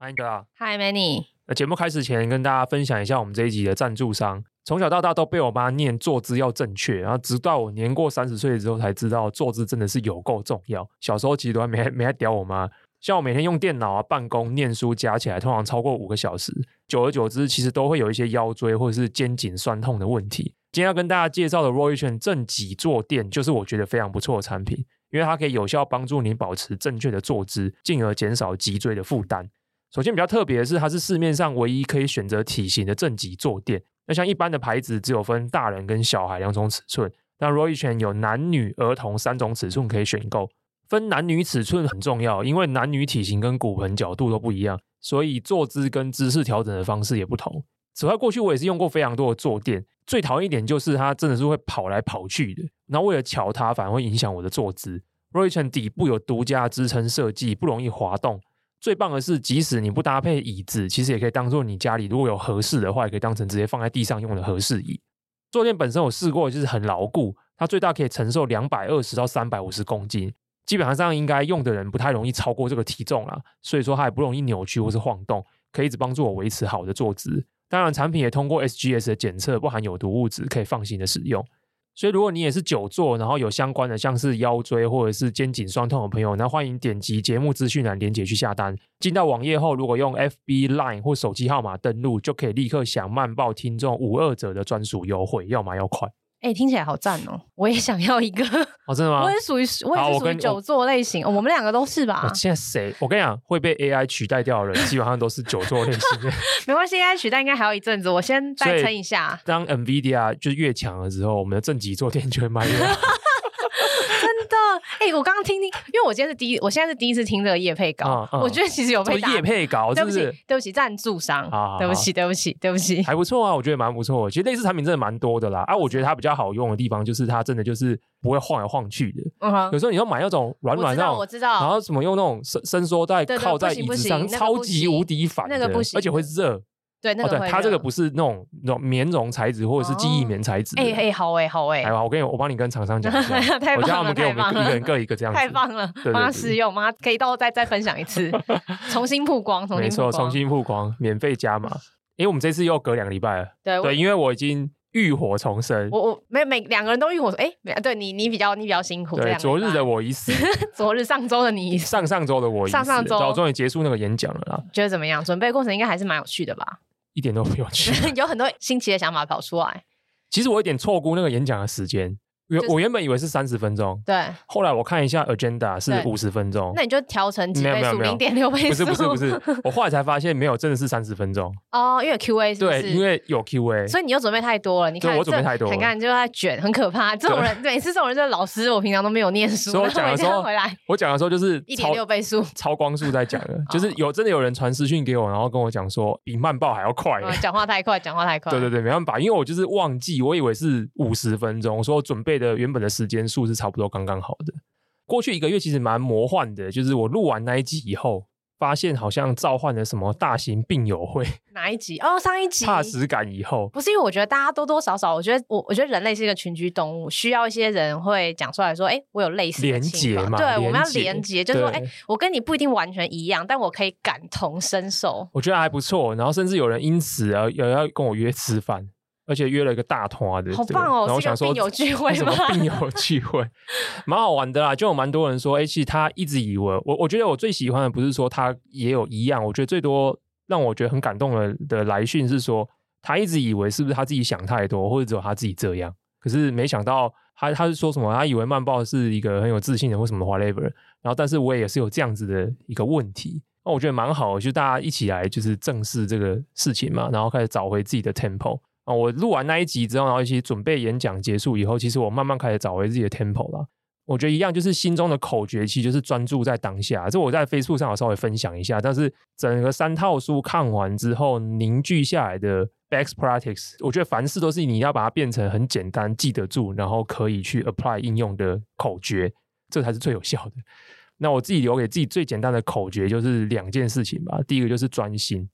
欢迎大家。Hi Manny。那节目开始前，跟大家分享一下我们这一集的赞助商。从小到大都被我妈念坐姿要正确，然后直到我年过三十岁之后才知道坐姿真的是有够重要。小时候其实都还没没还屌我妈。像我每天用电脑啊、办公、念书加起来，通常超过五个小时，久而久之，其实都会有一些腰椎或者是肩颈酸痛的问题。今天要跟大家介绍的 roychen 正脊坐垫，就是我觉得非常不错的产品，因为它可以有效帮助你保持正确的坐姿，进而减少脊椎的负担。首先比较特别的是，它是市面上唯一可以选择体型的正脊坐垫。那像一般的牌子只有分大人跟小孩两种尺寸，那 Roichen 有男女儿童三种尺寸可以选购。分男女尺寸很重要，因为男女体型跟骨盆角度都不一样，所以坐姿跟姿势调整的方式也不同。此外，过去我也是用过非常多的坐垫，最讨厌一点就是它真的是会跑来跑去的，然后为了乔它，反而会影响我的坐姿。Roichen 底部有独家支撑设计，不容易滑动。最棒的是，即使你不搭配椅子，其实也可以当做你家里如果有合适的话，也可以当成直接放在地上用的合适椅。坐垫本身我试过，就是很牢固，它最大可以承受两百二十到三百五十公斤，基本上应该用的人不太容易超过这个体重啦，所以说它也不容易扭曲或是晃动，可以一直帮助我维持好的坐姿。当然，产品也通过 SGS 的检测，不含有毒物质，可以放心的使用。所以，如果你也是久坐，然后有相关的像是腰椎或者是肩颈酸痛的朋友，那欢迎点击节目资讯栏连接去下单。进到网页后，如果用 FB Line 或手机号码登录，就可以立刻享慢报听众五二折的专属优惠，要买要快。哎、欸，听起来好赞哦！我也想要一个。哦，真的吗？我也属于，我也是属于久坐类型我、哦。我们两个都是吧？现在谁？我跟你讲，会被 AI 取代掉的人，基本上都是久坐类型。没关系，AI 取代应该还有一阵子。我先再撑一下。当 NVIDIA 就是越强的时候，我们的正极坐垫就会卖越好。哎、欸，我刚刚听听，因为我今天是第一，我现在是第一次听这个叶配稿、嗯嗯，我觉得其实有被叶配稿，对不起，对不起，赞助商，对不起，对不起，对不起，还不错啊，我觉得蛮不错。其实类似产品真的蛮多的啦，啊，我觉得它比较好用的地方就是它真的就是不会晃来晃去的。嗯、有时候你要买那种软软那种，我知道，然后什么用那种伸伸缩带靠在椅子上，超级无敌烦的，那个不行，而且会热。对，那个它这个不是那种那种棉绒材质或者是记忆棉材质。哎、哦、哎、欸，好哎、欸，好哎、欸，好，我跟你，我帮你跟厂商讲一下，太棒了，我叫他们给我们一个人各一个这样子，太棒了，妈试用，妈可以到时候再再分享一次，重新曝光，重新曝光，没错，重新曝光，免费加码。因为我们这次又隔两个礼拜了，对对，因为我已经。浴火重生，我我没每两个人都浴火，哎、欸，对你你比较你比较辛苦。对，昨日的我已死，昨日上周的你已死，上上周的我已死，上上周终于结束那个演讲了啦。觉得怎么样？准备过程应该还是蛮有趣的吧？一点都不有趣，有很多新奇的想法跑出来。其实我有点错估那个演讲的时间。我原本以为是三十分钟，对。后来我看一下 agenda 是五十分钟，那你就调成几倍速，零点六倍速。不是不是不是，我后来才发现没有，真的是三十分钟。哦，因为 Q A 是？对，因为有 Q A，所以你又准备太多了。你看，我准备太多了，你看你就在卷，很可怕。这种人，每次这种人就是老师，我平常都没有念书。所以我讲的时候回来，我讲的时候就是一点六倍速，超光速在讲的，就是有真的有人传私讯给我，然后跟我讲说比慢报还要快。讲话太快，讲话太快。对对对，没办法，因为我就是忘记，我以为是五十分钟，我说我准备的原本的时间。数是差不多刚刚好的。过去一个月其实蛮魔幻的，就是我录完那一集以后，发现好像召唤了什么大型病友会。哪一集？哦，上一集。怕死感以后，不是因为我觉得大家多多少少，我觉得我我觉得人类是一个群居动物，需要一些人会讲出来说，哎、欸，我有类似的连结嘛？对，我们要连结，就是说，哎、欸，我跟你不一定完全一样，但我可以感同身受。我觉得还不错，然后甚至有人因此而，有要跟我约吃饭。而且约了一个大团的，好棒哦！然后我想说，病友聚会什么病友聚会，蛮好玩的啦。就有蛮多人说，哎、欸，其实他一直以为我，我觉得我最喜欢的不是说他也有一样，我觉得最多让我觉得很感动的的来讯是说，他一直以为是不是他自己想太多，或者只有他自己这样。可是没想到他他是说什么，他以为曼报是一个很有自信的或什么 whatever。然后，但是我也是有这样子的一个问题。那我觉得蛮好，就大家一起来就是正视这个事情嘛，然后开始找回自己的 tempo。啊我录完那一集之后，然后一起准备演讲结束以后，其实我慢慢开始找回自己的 tempo 了。我觉得一样，就是心中的口诀，其实就是专注在当下。这我在 Facebook 上有稍微分享一下，但是整个三套书看完之后凝聚下来的 best practice，我觉得凡事都是你要把它变成很简单记得住，然后可以去 apply 应用的口诀，这才是最有效的。那我自己留给自己最简单的口诀就是两件事情吧。第一个就是专心，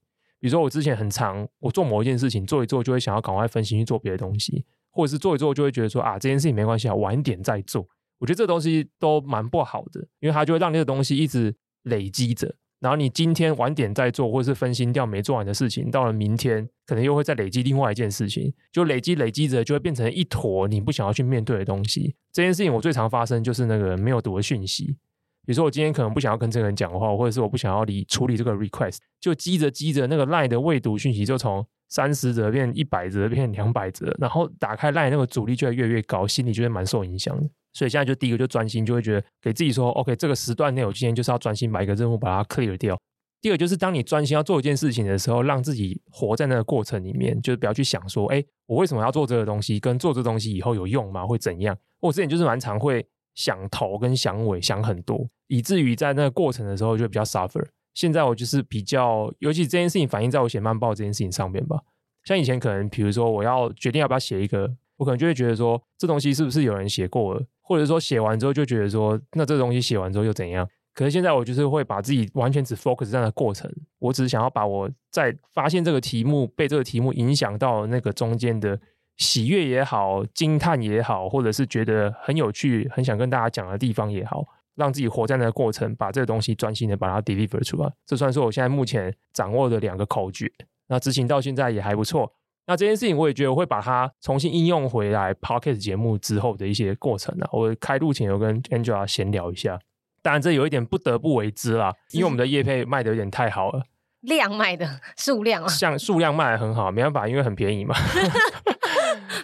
比如说我之前很常，我做某一件事情做一做，就会想要赶快分心去做别的东西，或者是做一做就会觉得说啊，这件事情没关系啊，晚点再做。我觉得这东西都蛮不好的，因为它就会让那个东西一直累积着，然后你今天晚点再做，或者是分心掉没做完的事情，到了明天可能又会再累积另外一件事情，就累积累积着，就会变成一坨你不想要去面对的东西。这件事情我最常发生就是那个没有读的讯息，比如说我今天可能不想要跟这个人讲话，或者是我不想要理处理这个 request，就积着积着那个 line 的未读讯息就从三十折变一百折变两百折，然后打开 line 那个阻力就会越来越高，心里就会蛮受影响的。所以现在就第一个就专心，就会觉得给自己说，OK，这个时段内我今天就是要专心把一个任务把它 clear 掉。第二就是当你专心要做一件事情的时候，让自己活在那个过程里面，就是不要去想说，哎，我为什么要做这个东西？跟做这东西以后有用吗？会怎样？我之前就是蛮常会想头跟想尾想很多，以至于在那个过程的时候就比较 suffer。现在我就是比较，尤其这件事情反映在我写慢报这件事情上面吧。像以前可能比如说我要决定要不要写一个，我可能就会觉得说，这东西是不是有人写过了？或者说写完之后就觉得说，那这个东西写完之后又怎样？可是现在我就是会把自己完全只 focus 在那过程，我只是想要把我在发现这个题目、被这个题目影响到那个中间的喜悦也好、惊叹也好，或者是觉得很有趣、很想跟大家讲的地方也好，让自己活在那个过程，把这个东西专心的把它 deliver 出来。这算是我现在目前掌握的两个口诀，那执行到现在也还不错。那这件事情，我也觉得我会把它重新应用回来。p o c k e t 节目之后的一些过程啊，我开录前有跟 Angela 闲聊一下。当然，这有一点不得不为之啦，因为我们的业配卖的有点太好了，量卖的数量啊，像数量卖的很好，没办法，因为很便宜嘛。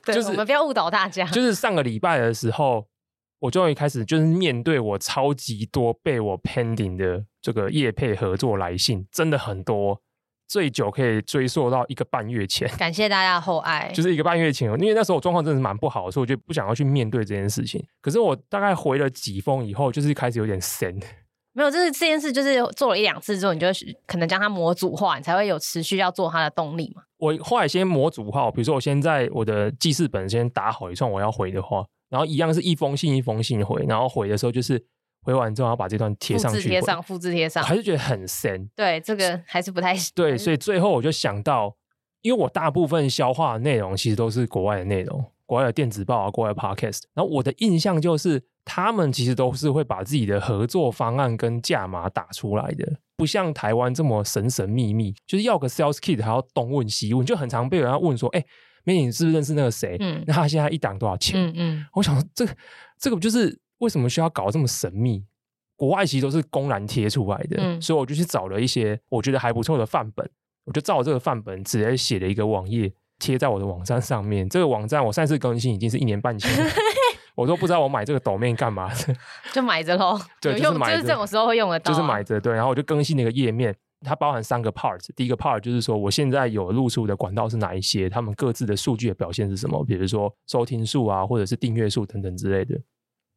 对，就是我们不要误导大家。就是上个礼拜的时候，我终于开始就是面对我超级多被我 pending 的这个业配合作来信，真的很多。最久可以追溯到一个半月前，感谢大家的厚爱。就是一个半月前，因为那时候我状况真的是蛮不好的，所以我就不想要去面对这件事情。可是我大概回了几封以后，就是开始有点神。没有，就是这件事，就是做了一两次之后，你就可能将它模组化，你才会有持续要做它的动力嘛。我后来先模组化，比如说我先在我的记事本先打好一串我要回的话，然后一样是一封信一封信回，然后回的时候就是。回完之后，要把这段贴上去，贴上，复制贴上，还是觉得很深。对，这个还是不太对，所以最后我就想到，因为我大部分消化的内容其实都是国外的内容，国外的电子报啊，国外的 podcast。然后我的印象就是，他们其实都是会把自己的合作方案跟价码打出来的，不像台湾这么神神秘秘，就是要个 sales kit 还要东问西问，就很常被人家问说：“哎，美女，你是不是认识那个谁？嗯，那他现在一档多少钱？”嗯嗯，我想说这个这个不就是。为什么需要搞这么神秘？国外其实都是公然贴出来的，嗯、所以我就去找了一些我觉得还不错的范本，我就照这个范本直接写了一个网页贴在我的网站上面。这个网站我上次更新已经是一年半前了，我都不知道我买这个 domain 干嘛的，就买着喽。对，就是买着，就是这种时候会用得到，就是买着。对，然后我就更新了一个页面，它包含三个 part。第一个 part 就是说我现在有露出的管道是哪一些，他们各自的数据的表现是什么，比如说收听数啊，或者是订阅数等等之类的。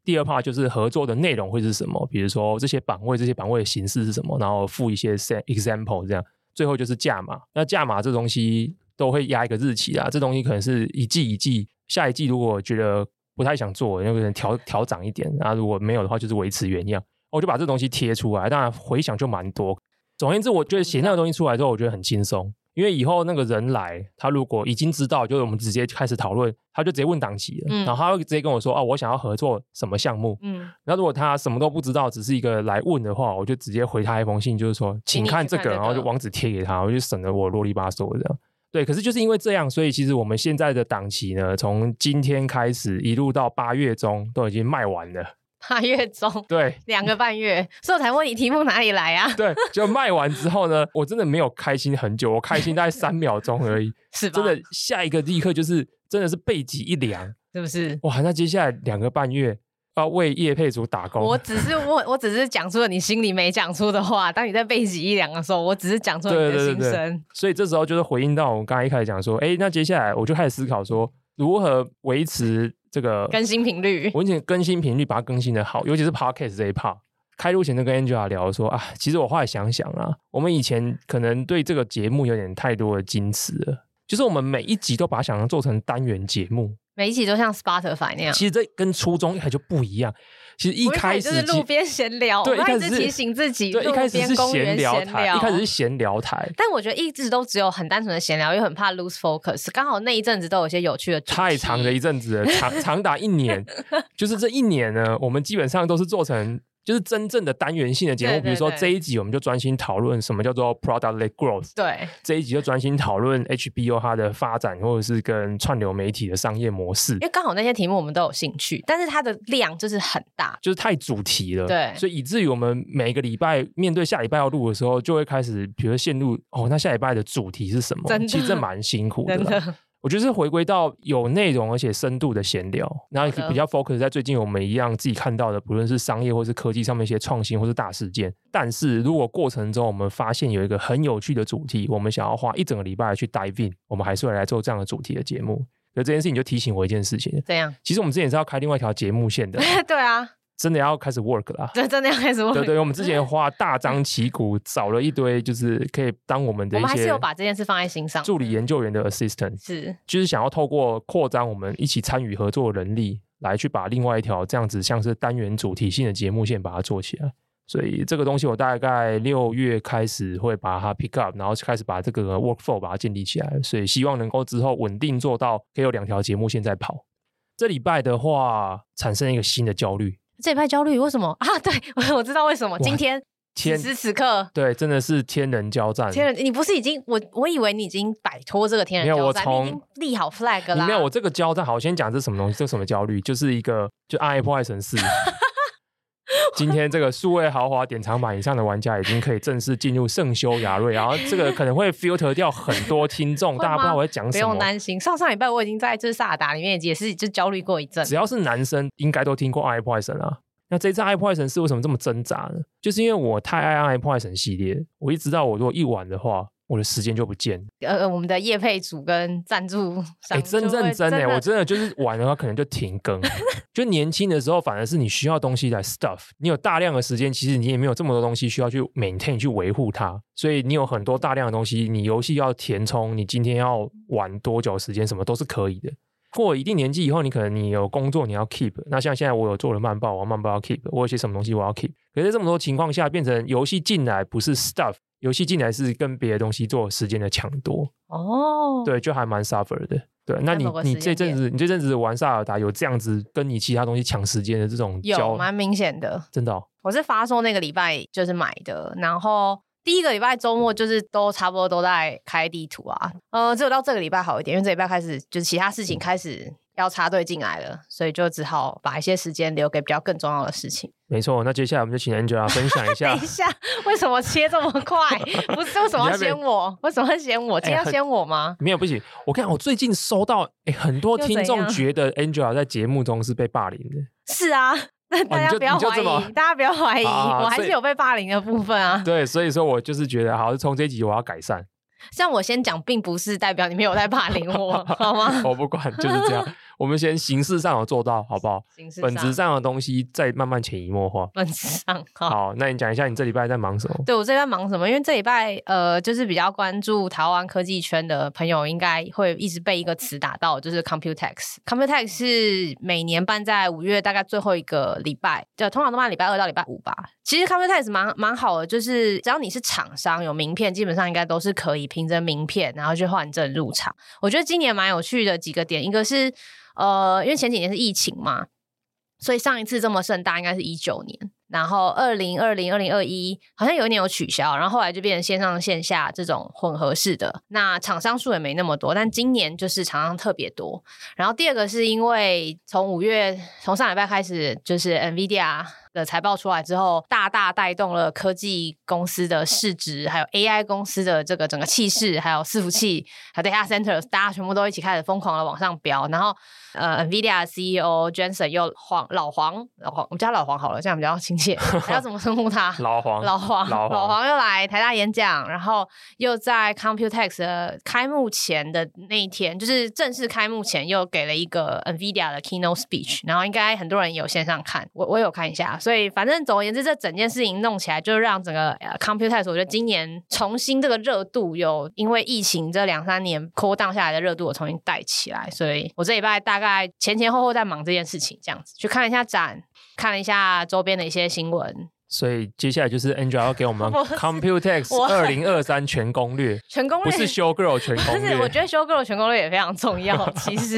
第二 part 就是合作的内容会是什么，比如说这些版位，这些版位的形式是什么，然后附一些 example 这样。最后就是价码，那价码这东西都会压一个日期啊，这东西可能是一季一季，下一季如果觉得不太想做，那个人调调涨一点，然后如果没有的话就是维持原样，我就把这东西贴出来，当然回想就蛮多。总而言之，我觉得写那个东西出来之后，我觉得很轻松。因为以后那个人来，他如果已经知道，就是我们直接开始讨论，他就直接问档期了。嗯、然后他会直接跟我说：“哦，我想要合作什么项目。”嗯，那如果他什么都不知道，只是一个来问的话，我就直接回他一封信，就是说：“请看这个。”然后就网址贴给他，我就省得我啰里吧嗦的这样。对，可是就是因为这样，所以其实我们现在的档期呢，从今天开始一路到八月中都已经卖完了。八月中，对，两个半月，所以我才问你题目哪里来啊？对，就卖完之后呢，我真的没有开心很久，我开心大概三 秒钟而已，是吧？真的，下一个立刻就是真的是背脊一凉，是不是？哇，那接下来两个半月要为业配组打工。我只是我，我只是讲出了你心里没讲出的话。当你在背脊一凉的时候，我只是讲出了你的心声。对对对对，所以这时候就是回应到我刚才一开始讲说，哎，那接下来我就开始思考说，如何维持。这个更新频率，我以前更新频率把它更新的好，尤其是 Podcast 这一 part。开录前就跟 Angela 聊说啊，其实我后来想想啊，我们以前可能对这个节目有点太多的矜持了，就是我们每一集都把它想象做成单元节目。每一集都像 Spotify 那样，其实这跟初衷一开始就不一样。其实一开始就是路边闲聊，对，一开始提醒自己，对，一开始是闲聊台，一开始是闲聊台。但我觉得一直都只有很单纯的闲聊，又很怕 lose focus。刚好那一阵子都有一些有趣的，太长的一阵子了，长长达一年。就是这一年呢，我们基本上都是做成。就是真正的单元性的节目，对对对，比如说这一集我们就专心讨论什么叫做 product-led growth，对，这一集就专心讨论 HBO 它的发展，或者是跟串流媒体的商业模式。因为刚好那些题目我们都有兴趣，但是它的量就是很大，就是太主题了，对，所以以至于我们每个礼拜面对下礼拜要录的时候，就会开始，比如说陷入哦，那下礼拜的主题是什么？其实这蛮辛苦的。我觉得是回归到有内容而且深度的闲聊，然后比较 focus 在最近我们一样自己看到的，不论是商业或是科技上面一些创新或是大事件。但是如果过程中我们发现有一个很有趣的主题，我们想要花一整个礼拜去 dive in，我们还是会来做这样的主题的节目。所以这件事情就提醒我一件事情：怎样？其实我们之前是要开另外一条节目线的。对啊。真的要开始 work 了，对，真的要开始 work。对对，我们之前花大张旗鼓 找了一堆，就是可以当我们的一些，我们还是有把这件事放在心上。助理研究员的 assistant 是，就是想要透过扩张我们一起参与合作的能力，来去把另外一条这样子像是单元主题性的节目线把它做起来。所以这个东西我大概六月开始会把它 pick up，然后开始把这个 workflow 把它建立起来。所以希望能够之后稳定做到可以有两条节目线在跑。这礼拜的话，产生一个新的焦虑。这礼拜焦虑为什么啊？对，我知道为什么。今天此时此刻，对，真的是天人交战。天人，你不是已经我我以为你已经摆脱这个天人交战，我从已经立好 flag 了。没有，我这个交战，好，我先讲这是什么东西，这是什么焦虑？就是一个就暗黑破坏神四。今天这个数位豪华典藏版以上的玩家已经可以正式进入圣修亚瑞，然后这个可能会 filter 掉很多听众，大家不知道我在讲什么。不用担心，上上礼拜我已经在这萨尔达里面也是就焦虑过一阵。只要是男生，应该都听过 i Poison 啊。那这次 i Poison 是为什么这么挣扎呢？就是因为我太爱 i Poison 系列，我一直到我如果一玩的话。我的时间就不见。呃，我们的业配组跟赞助商，哎、欸，真认真哎，我真的就是玩的话，可能就停更。就年轻的时候，反而是你需要东西来 stuff，你有大量的时间，其实你也没有这么多东西需要去 maintain 去维护它，所以你有很多大量的东西，你游戏要填充，你今天要玩多久时间，什么都是可以的。过一定年纪以后，你可能你有工作你要 keep，那像现在我有做了漫报，我漫报要 keep，我有些什么东西我要 keep。可是这么多情况下，变成游戏进来不是 stuff。游戏进来是跟别的东西做时间的抢夺哦，对，就还蛮 suffer 的。对，那你你这阵子你这阵子玩萨尔达有这样子跟你其他东西抢时间的这种有蛮明显的，真的哦。我是发售那个礼拜就是买的，然后第一个礼拜周末就是都差不多都在开地图啊，呃，只有到这个礼拜好一点，因为这礼拜开始就是其他事情开始。嗯要插队进来了，所以就只好把一些时间留给比较更重要的事情。没错，那接下来我们就请 Angela 分享一下。等一下，为什么切这么快？不是为什么要先我？为什么要先我？今天要先我吗？没有，不行。我看我最近收到，哎，很多听众觉得 Angela 在节目中是被霸凌的。是啊，那大家不要怀疑，大家不要怀疑，我还是有被霸凌的部分啊。对，所以说我就是觉得，好，从这集我要改善。像我先讲，并不是代表你没有在霸凌我，好吗？我不管，就是这样。我们先形式上有做到，好不好？形式上本质上的东西再慢慢潜移默化。本质上好，好，那你讲一下你这礼拜在忙什么？对，我这礼拜忙什么？因为这礼拜呃，就是比较关注台湾科技圈的朋友，应该会一直被一个词打到，就是 Computex。Computex 是每年办在五月大概最后一个礼拜，就通常都办礼拜二到礼拜五吧。其实 Computex 蛮蛮好的，就是只要你是厂商有名片，基本上应该都是可以凭着名片然后去换证入场。我觉得今年蛮有趣的几个点，一个是。呃，因为前几年是疫情嘛，所以上一次这么盛大应该是一九年，然后二零二零、二零二一好像有一年有取消，然后后来就变成线上线下这种混合式的。那厂商数也没那么多，但今年就是厂商特别多。然后第二个是因为从五月从上礼拜开始，就是 NVIDIA 的财报出来之后，大大带动了科技公司的市值，还有 AI 公司的这个整个气势，还有伺服器，还有 data center，大家全部都一起开始疯狂的往上飙，然后。呃，NVIDIA CEO Jensen 又黄老黄老黄，我们叫老黄好了，这样比较亲切。还要怎么称呼他？老黄老黄老黄又来台大演讲，然后又在 Computex 的开幕前的那一天，就是正式开幕前又给了一个 NVIDIA 的 Keynote Speech，然后应该很多人有线上看，我我有看一下。所以反正总而言之，这整件事情弄起来，就让整个 Computex 我觉得今年重新这个热度有因为疫情这两三年 cool down 下来的热度，我重新带起来。所以我这礼拜大概。在前前后后在忙这件事情，这样子去看了一下展，看了一下周边的一些新闻。所以接下来就是 Angela 要给我们 Computex 二零二三全攻略，全攻略不是 Show Girl 全攻略。但是我觉得 Show Girl 全攻略也非常重要。其实，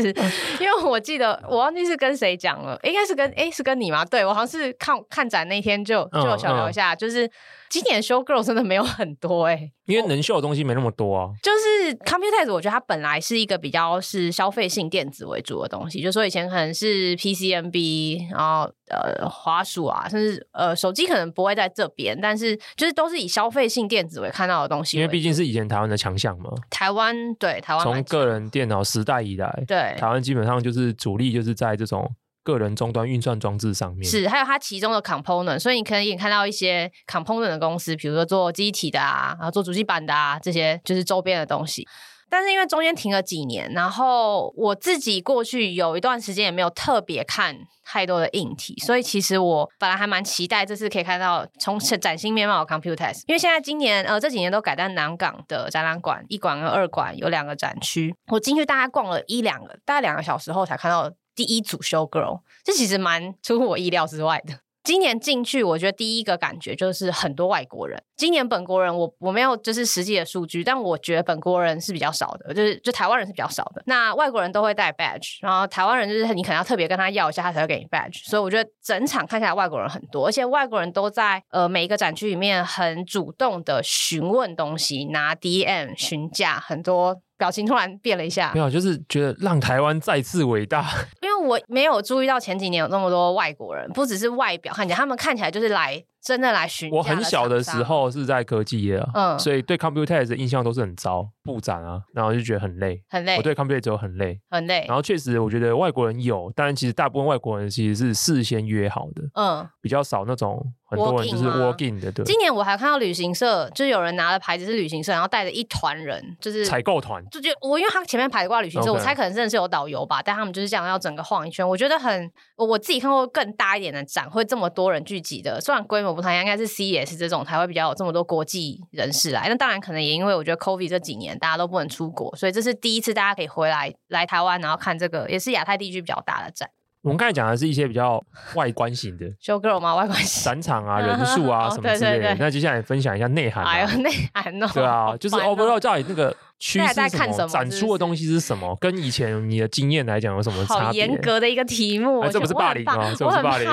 因为我记得我忘记是跟谁讲了，应该是跟诶是跟你吗？对，我好像是看看展那天就就有小聊一下，嗯嗯、就是。今年 show girl 真的没有很多哎、欸，因为能秀的东西没那么多啊。就是 Computex，我觉得它本来是一个比较是消费性电子为主的东西，就说以前可能是 PCMB，然后呃滑鼠啊，甚至呃手机可能不会在这边，但是就是都是以消费性电子为看到的东西。因为毕竟是以前台湾的强项嘛。台湾对台湾从个人电脑时代以来，对台湾基本上就是主力就是在这种。个人终端运算装置上面是，还有它其中的 component，所以你可以看到一些 component 的公司，比如说做机体的啊，然后做主机板的啊，这些就是周边的东西。但是因为中间停了几年，然后我自己过去有一段时间也没有特别看太多的硬体，所以其实我本来还蛮期待这次可以看到从崭新面貌的 Computex，因为现在今年呃这几年都改在南港的展览馆，一馆跟二馆有两个展区，我进去大概逛了一两个，大概两个小时后才看到。第一组 show girl，这其实蛮出乎我意料之外的。今年进去，我觉得第一个感觉就是很多外国人。今年本国人我我没有就是实际的数据，但我觉得本国人是比较少的，就是就台湾人是比较少的。那外国人都会带 badge，然后台湾人就是你可能要特别跟他要一下，他才会给你 badge。所以我觉得整场看起来外国人很多，而且外国人都在呃每一个展区里面很主动的询问东西，拿 DM 询价很多。表情突然变了一下，没有，就是觉得让台湾再次伟大。因为我没有注意到前几年有那么多外国人，不只是外表看起来，他们看起来就是来。真的来询价。我很小的时候是在科技业啊，嗯，所以对 Computex 的印象都是很糟，布展啊，然后就觉得很累，很累。我对 Computex 很累，很累。然后确实，我觉得外国人有，但其实大部分外国人其实是事先约好的，嗯，比较少那种很多人就是 working 的。对。今年我还看到旅行社，就是有人拿了牌子是旅行社，然后带着一团人，就是采购团。就觉得我因为他前面排挂旅行社.我猜可能真的是有导游吧，但他们就是这样要整个晃一圈。我觉得很，我自己看过更大一点的展会这么多人聚集的，虽然规模葡萄牙，应该是 C。也是这种才会比较有这么多国际人士来，那当然可能也因为我觉得 COVID 这几年大家都不能出国，所以这是第一次大家可以回来来台湾，然后看这个也是亚太地区比较大的展。我们刚才讲的是一些比较外观型的 show girl 吗？外观型展场啊，人数啊什么之类的。对对对，那接下来分享一下内涵。哎呦，内涵哦。对啊，就是 overall 到底那个趋势是什么？展出的东西是什么？跟以前你的经验来讲有什么差别？好严格的一个题目，这不是霸凌吗？这不是霸凌，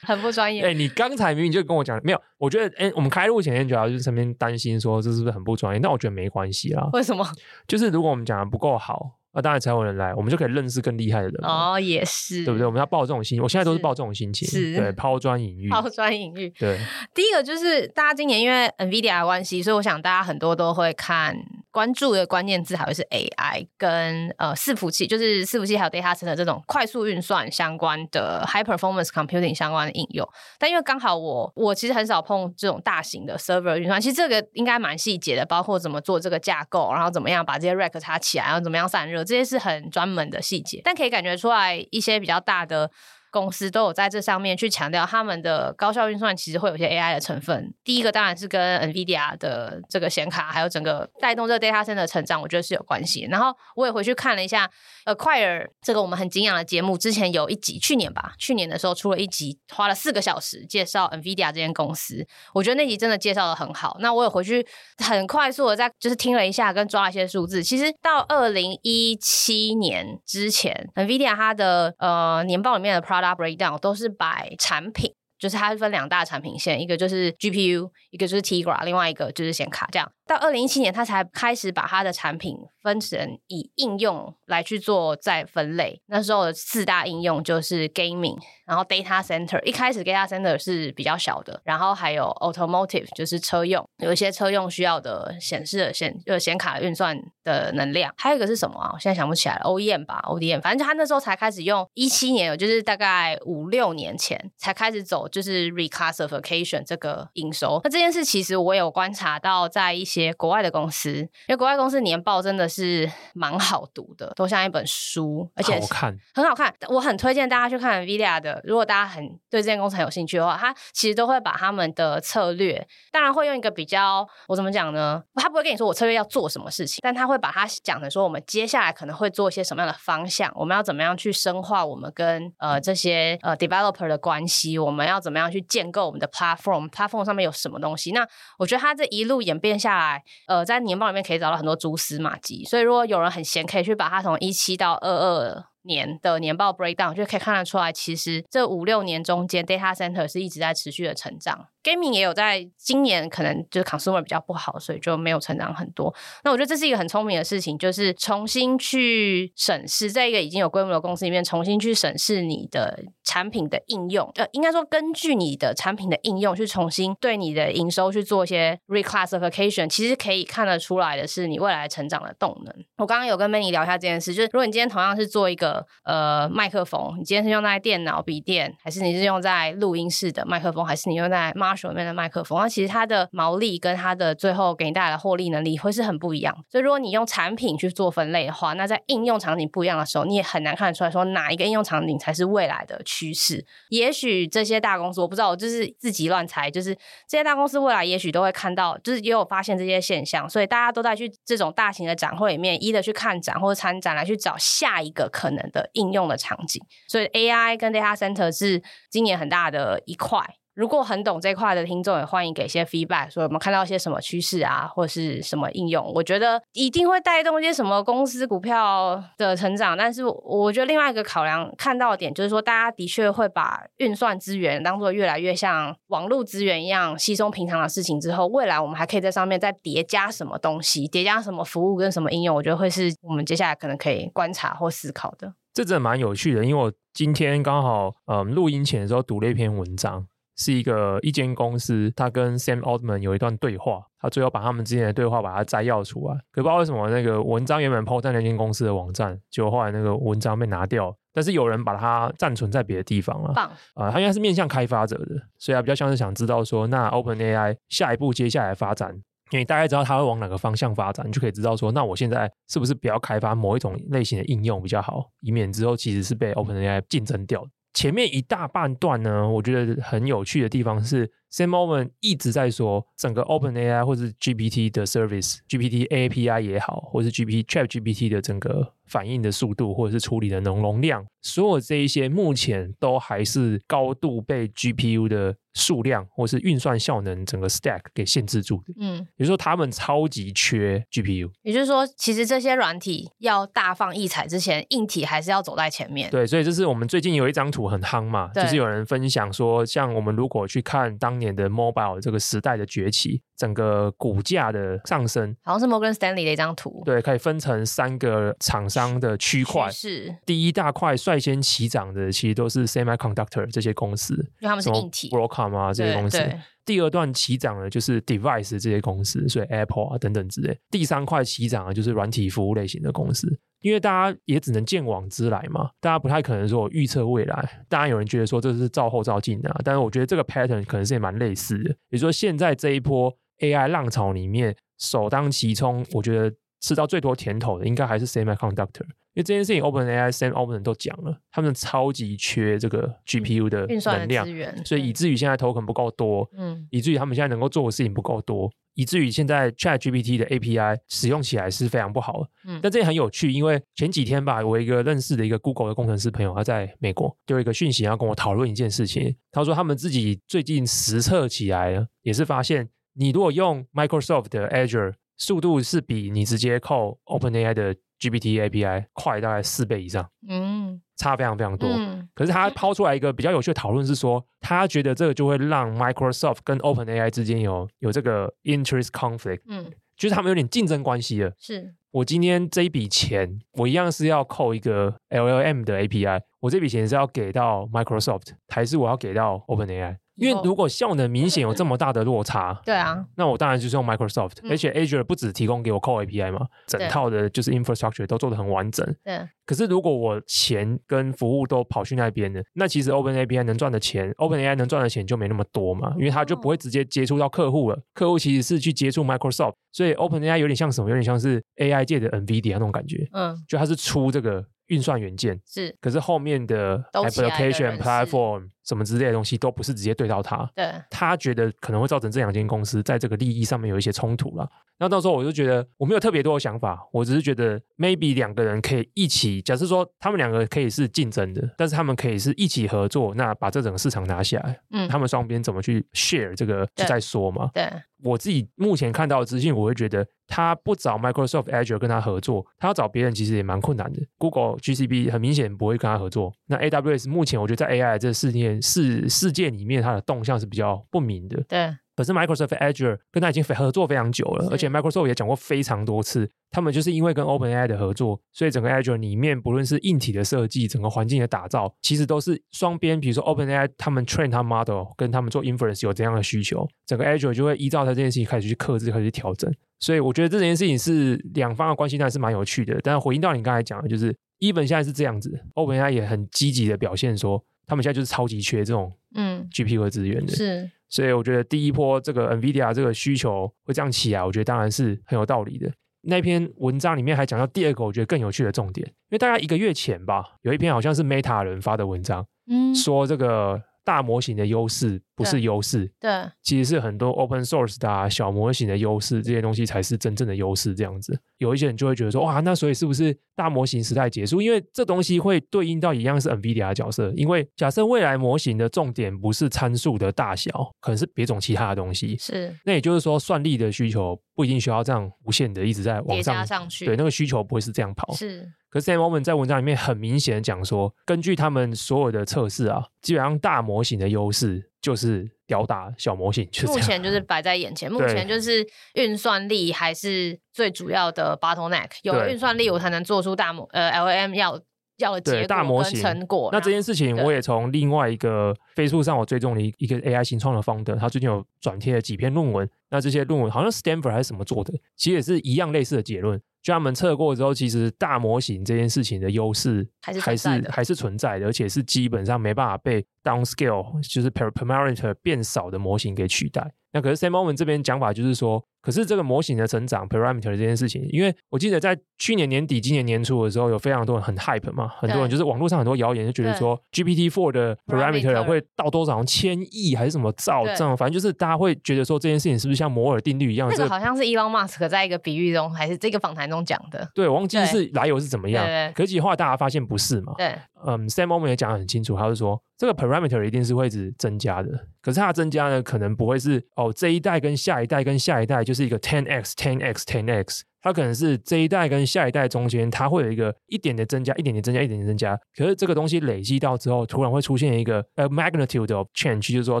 很不专业。哎，你刚才明明就跟我讲没有？我觉得哎，我们开录前主要就是身边担心说这是不是很不专业？那我觉得没关系啦。为什么？就是如果我们讲的不够好。那、啊、当然才有人来，我们就可以认识更厉害的人哦，也是，对不对？我们要抱这种心情，我现在都是抱这种心情，是对，抛砖引玉，抛砖引玉。对，第一个就是大家今年因为 NVIDIA 的关系，所以我想大家很多都会看。关注的关键字还会是 AI 跟呃伺服器，就是伺服器还有 data center 这种快速运算相关的 high performance computing 相关的应用。但因为刚好我我其实很少碰这种大型的 server 运算，其实这个应该蛮细节的，包括怎么做这个架构，然后怎么样把这些 rack 插起来，然后怎么样散热，这些是很专门的细节。但可以感觉出来一些比较大的。公司都有在这上面去强调他们的高效运算，其实会有些 AI 的成分。第一个当然是跟 NVIDIA 的这个显卡，还有整个带动这个 data center 的成长，我觉得是有关系。然后我也回去看了一下 Acquire 这个我们很敬仰的节目，之前有一集，去年吧，去年的时候出了一集，花了四个小时介绍 NVIDIA 这间公司。我觉得那集真的介绍的很好。那我也回去很快速的在就是听了一下，跟抓一些数字。其实到二零一七年之前，NVIDIA 它的呃年报里面的 product breakdown 都是摆产品，就是它是分两大产品线，一个就是 GPU，一个就是 Tegra，另外一个就是显卡这样。到二零一七年，他才开始把他的产品分成以应用来去做再分类。那时候的四大应用就是 gaming，然后 data center。一开始 data center 是比较小的，然后还有 automotive，就是车用，有一些车用需要的显示的显呃显卡运算的能量。还有一个是什么啊？我现在想不起来了，OEM 吧，ODM。反正就他那时候才开始用，一七年，就是大概五六年前才开始走，就是 reclassification 这个营收。那这件事其实我有观察到，在一些些国外的公司，因为国外公司年报真的是蛮好读的，都像一本书，而且好看，很好看。我很推荐大家去看 NVIDIA 的。如果大家很对这间公司很有兴趣的话，他其实都会把他们的策略，当然会用一个比较，我怎么讲呢？他不会跟你说我策略要做什么事情，但他会把它讲成说，我们接下来可能会做一些什么样的方向，我们要怎么样去深化我们跟呃这些呃 developer 的关系，我们要怎么样去建构我们的 platform，platform 上面有什么东西？那我觉得他这一路演变下来。在呃，在年报里面可以找到很多蛛丝马迹，所以如果有人很闲，可以去把它从一七到二二年的年报 breakdown，就可以看得出来，其实这五六年中间，data center 是一直在持续的成长。Gaming 也有在今年可能就是 consumer 比较不好，所以就没有成长很多。那我觉得这是一个很聪明的事情，就是重新去审视，在一个已经有规模的公司里面，重新去审视你的产品的应用。呃，应该说根据你的产品的应用去重新对你的营收去做一些 reclassification，其实可以看得出来的是你未来成长的动能。我刚刚有跟 Many 聊一下这件事，就是如果你今天同样是做一个呃麦克风，你今天是用在电脑、笔电，还是你是用在录音室的麦克风，还是你用在手里面的麦克风，那其实它的毛利跟它的最后给你带来的获利能力会是很不一样。所以如果你用产品去做分类的话，那在应用场景不一样的时候，你也很难看得出来说哪一个应用场景才是未来的趋势。也许这些大公司，我不知道，我就是自己乱猜，就是这些大公司未来也许都会看到，就是也有发现这些现象，所以大家都在去这种大型的展会里面，一的去看展或者参展来去找下一个可能的应用的场景。所以 AI 跟 Data Center 是今年很大的一块。如果很懂这块的听众，也欢迎给一些 feedback，说有没有看到一些什么趋势啊，或者是什么应用？我觉得一定会带动一些什么公司股票的成长。但是我觉得另外一个考量看到的点，就是说大家的确会把运算资源当做越来越像网络资源一样稀松平常的事情。之后未来我们还可以在上面再叠加什么东西，叠加什么服务跟什么应用？我觉得会是我们接下来可能可以观察或思考的。这真的蛮有趣的，因为我今天刚好嗯录音前的时候读了一篇文章。是一个一间公司，他跟 Sam Altman 有一段对话，他最后把他们之间的对话把它摘要出来。可不知道为什么那个文章原本 po 在那间公司的网站，结果后来那个文章被拿掉，但是有人把它暂存在别的地方了。棒啊、呃，他应该是面向开发者的，所以他比较像是想知道说，那 OpenAI 下一步接下来的发展，因为你大概知道它会往哪个方向发展，你就可以知道说，那我现在是不是不要开发某一种类型的应用比较好，以免之后其实是被 OpenAI 竞争掉。前面一大半段呢，我觉得很有趣的地方是，Sam Altman 一直在说，整个 OpenAI 或是 GPT 的 service，GPT API 也好，或是 GPT ChatGPT 的整个反应的速度，或者是处理的容容量，所有这一些目前都还是高度被 GPU 的。数量或是运算效能整个 stack 给限制住的，嗯，比如说他们超级缺 GPU，也就是说，其实这些软体要大放异彩之前，硬体还是要走在前面。对，所以这是我们最近有一张图很夯嘛，就是有人分享说，像我们如果去看当年的 mobile 这个时代的崛起，整个股价的上升，好像是 Morgan Stanley 的一张图，对，可以分成三个厂商的区块，是第一大块率先起涨的，其实都是 semiconductor 这些公司，因为他们是硬体。啊，这些公司，第二段起涨的就是 device 这些公司，所以 Apple 啊等等之类。第三块起涨的就是软体服务类型的公司，因为大家也只能见往之来嘛，大家不太可能说预测未来。当然有人觉得说这是照后照镜啊，但是我觉得这个 pattern 可能是也蛮类似的。比如说现在这一波 AI 浪潮里面，首当其冲，我觉得吃到最多甜头的应该还是 semiconductor。因为这件事情，OpenAI、Sam Altman 都讲了，他们超级缺这个 GPU 的能量，所以以至于现在 token 不够多，嗯，以至于他们现在能够做的事情不够多，以至于现在 ChatGPT 的 API 使用起来是非常不好的。嗯，但这也很有趣，因为前几天吧，我一个认识的一个 Google 的工程师朋友，他在美国，就有一个讯息要跟我讨论一件事情。他说他们自己最近实测起来了，也是发现，你如果用 Microsoft 的 Azure，速度是比你直接扣 OpenAI 的 GPT API 快大概四倍以上，嗯，差非常非常多。嗯，可是他抛出来一个比较有趣的讨论是说，他觉得这个就会让 Microsoft 跟 OpenAI 之间有有这个 interest conflict，嗯，就是他们有点竞争关系了。是我今天这一笔钱，我一样是要扣一个 LLM 的 API，我这笔钱是要给到 Microsoft，还是我要给到 OpenAI？因为如果效能明显有这么大的落差，对啊，那我当然就是用 Microsoft，、嗯、而且 Azure 不只提供给我 Core API 嘛，整套的就是 infrastructure 都做得很完整。对。可是如果我钱跟服务都跑去那边了，那其实 Open API 能赚的钱，Open AI 能赚的钱就没那么多嘛，因为它就不会直接接触到客户了。客户其实是去接触 Microsoft，所以 Open AI 有点像什么？有点像是 AI 界的 NVIDIA 那种感觉。嗯，就它是出这个。运算元件是，可是后面的 application platform 什么之类的东西都不是直接对到他。对，他觉得可能会造成这两间公司在这个利益上面有一些冲突了。那到时候我就觉得我没有特别多的想法，我只是觉得 maybe 两个人可以一起，假设说他们两个可以是竞争的，但是他们可以是一起合作，那把这整个市场拿下来。嗯，他们双边怎么去 share 这个就在说嘛。对。我自己目前看到的资讯，我会觉得他不找 Microsoft Azure 跟他合作，他要找别人其实也蛮困难的。Google GCP 很明显不会跟他合作。那 AWS 目前我觉得在 AI 这世界世世界里面，它的动向是比较不明的。对。可是 Microsoft Azure 跟他已经合作非常久了，而且 Microsoft 也讲过非常多次，他们就是因为跟 OpenAI 的合作，所以整个 Azure 里面不论是硬体的设计，整个环境的打造，其实都是双边。比如说 OpenAI 他们 train 他 model，跟他们做 inference 有这样的需求，整个 Azure 就会依照他这件事情开始去克制，开始去调整。所以我觉得这件事情是两方的关系，那是蛮有趣的。但是回应到你刚才讲的，就是 Even 现在是这样子，OpenAI 也很积极的表现说，他们现在就是超级缺这种嗯 GPU 的资源的。是。所以我觉得第一波这个 NVIDIA 这个需求会这样起来，我觉得当然是很有道理的。那篇文章里面还讲到第二个我觉得更有趣的重点，因为大概一个月前吧，有一篇好像是 Meta 人发的文章，嗯，说这个。大模型的优势不是优势，对，其实是很多 open source 的、啊、小模型的优势，这些东西才是真正的优势。这样子，有一些人就会觉得说，哇，那所以是不是大模型时代结束？因为这东西会对应到一样是 NVIDIA 的角色。因为假设未来模型的重点不是参数的大小，可能是别种其他的东西。是，那也就是说，算力的需求不一定需要这样无限的一直在往上，上去。对，那个需求不会是这样跑。是。可是 Sam Altman 在文章里面很明显的讲说，根据他们所有的测试啊，基本上大模型的优势就是吊打小模型。目前就是摆在眼前，目前就是运算力还是最主要的 bottleneck。有了运算力，我才能做出大模呃 LM 要要的结果跟成果。那这件事情，我也从另外一个 Facebook 上我追踪了一一个 AI 新创的 founder，他最近有转贴了几篇论文。那这些论文好像 Stanford 还是什么做的，其实也是一样类似的结论。就他们测过之后，其实大模型这件事情的优势还是还是还是存在的，而且是基本上没办法被 downscale，就是 parameter 变少的模型给取代。那可是 Sam Altman 这边讲法就是说，可是这个模型的成长 parameter 这件事情，因为我记得在去年年底、今年年初的时候，有非常多人很 hype 嘛，很多人就是网络上很多谣言就觉得说 GPT four 的 parameter 会到多少千亿还是什么兆这种，反正就是大家会觉得说这件事情是不是像摩尔定律一样？这个好像是 Elon Musk 在一个比喻中，还是这个访谈中讲的？对，我忘记是来由是怎么样。可是后来大家发现不是嘛？对，嗯，Sam Altman 也讲得很清楚，他是说这个 parameter 一定是会一直增加的，可是它的增加呢，可能不会是哦这一代跟下一代跟下一代就是一个 ten x ten x ten x。它可能是这一代跟下一代中间，它会有一个一点点增加，一点点增加，一点点增加。可是这个东西累积到之后，突然会出现一个 a magnitude of change，就是说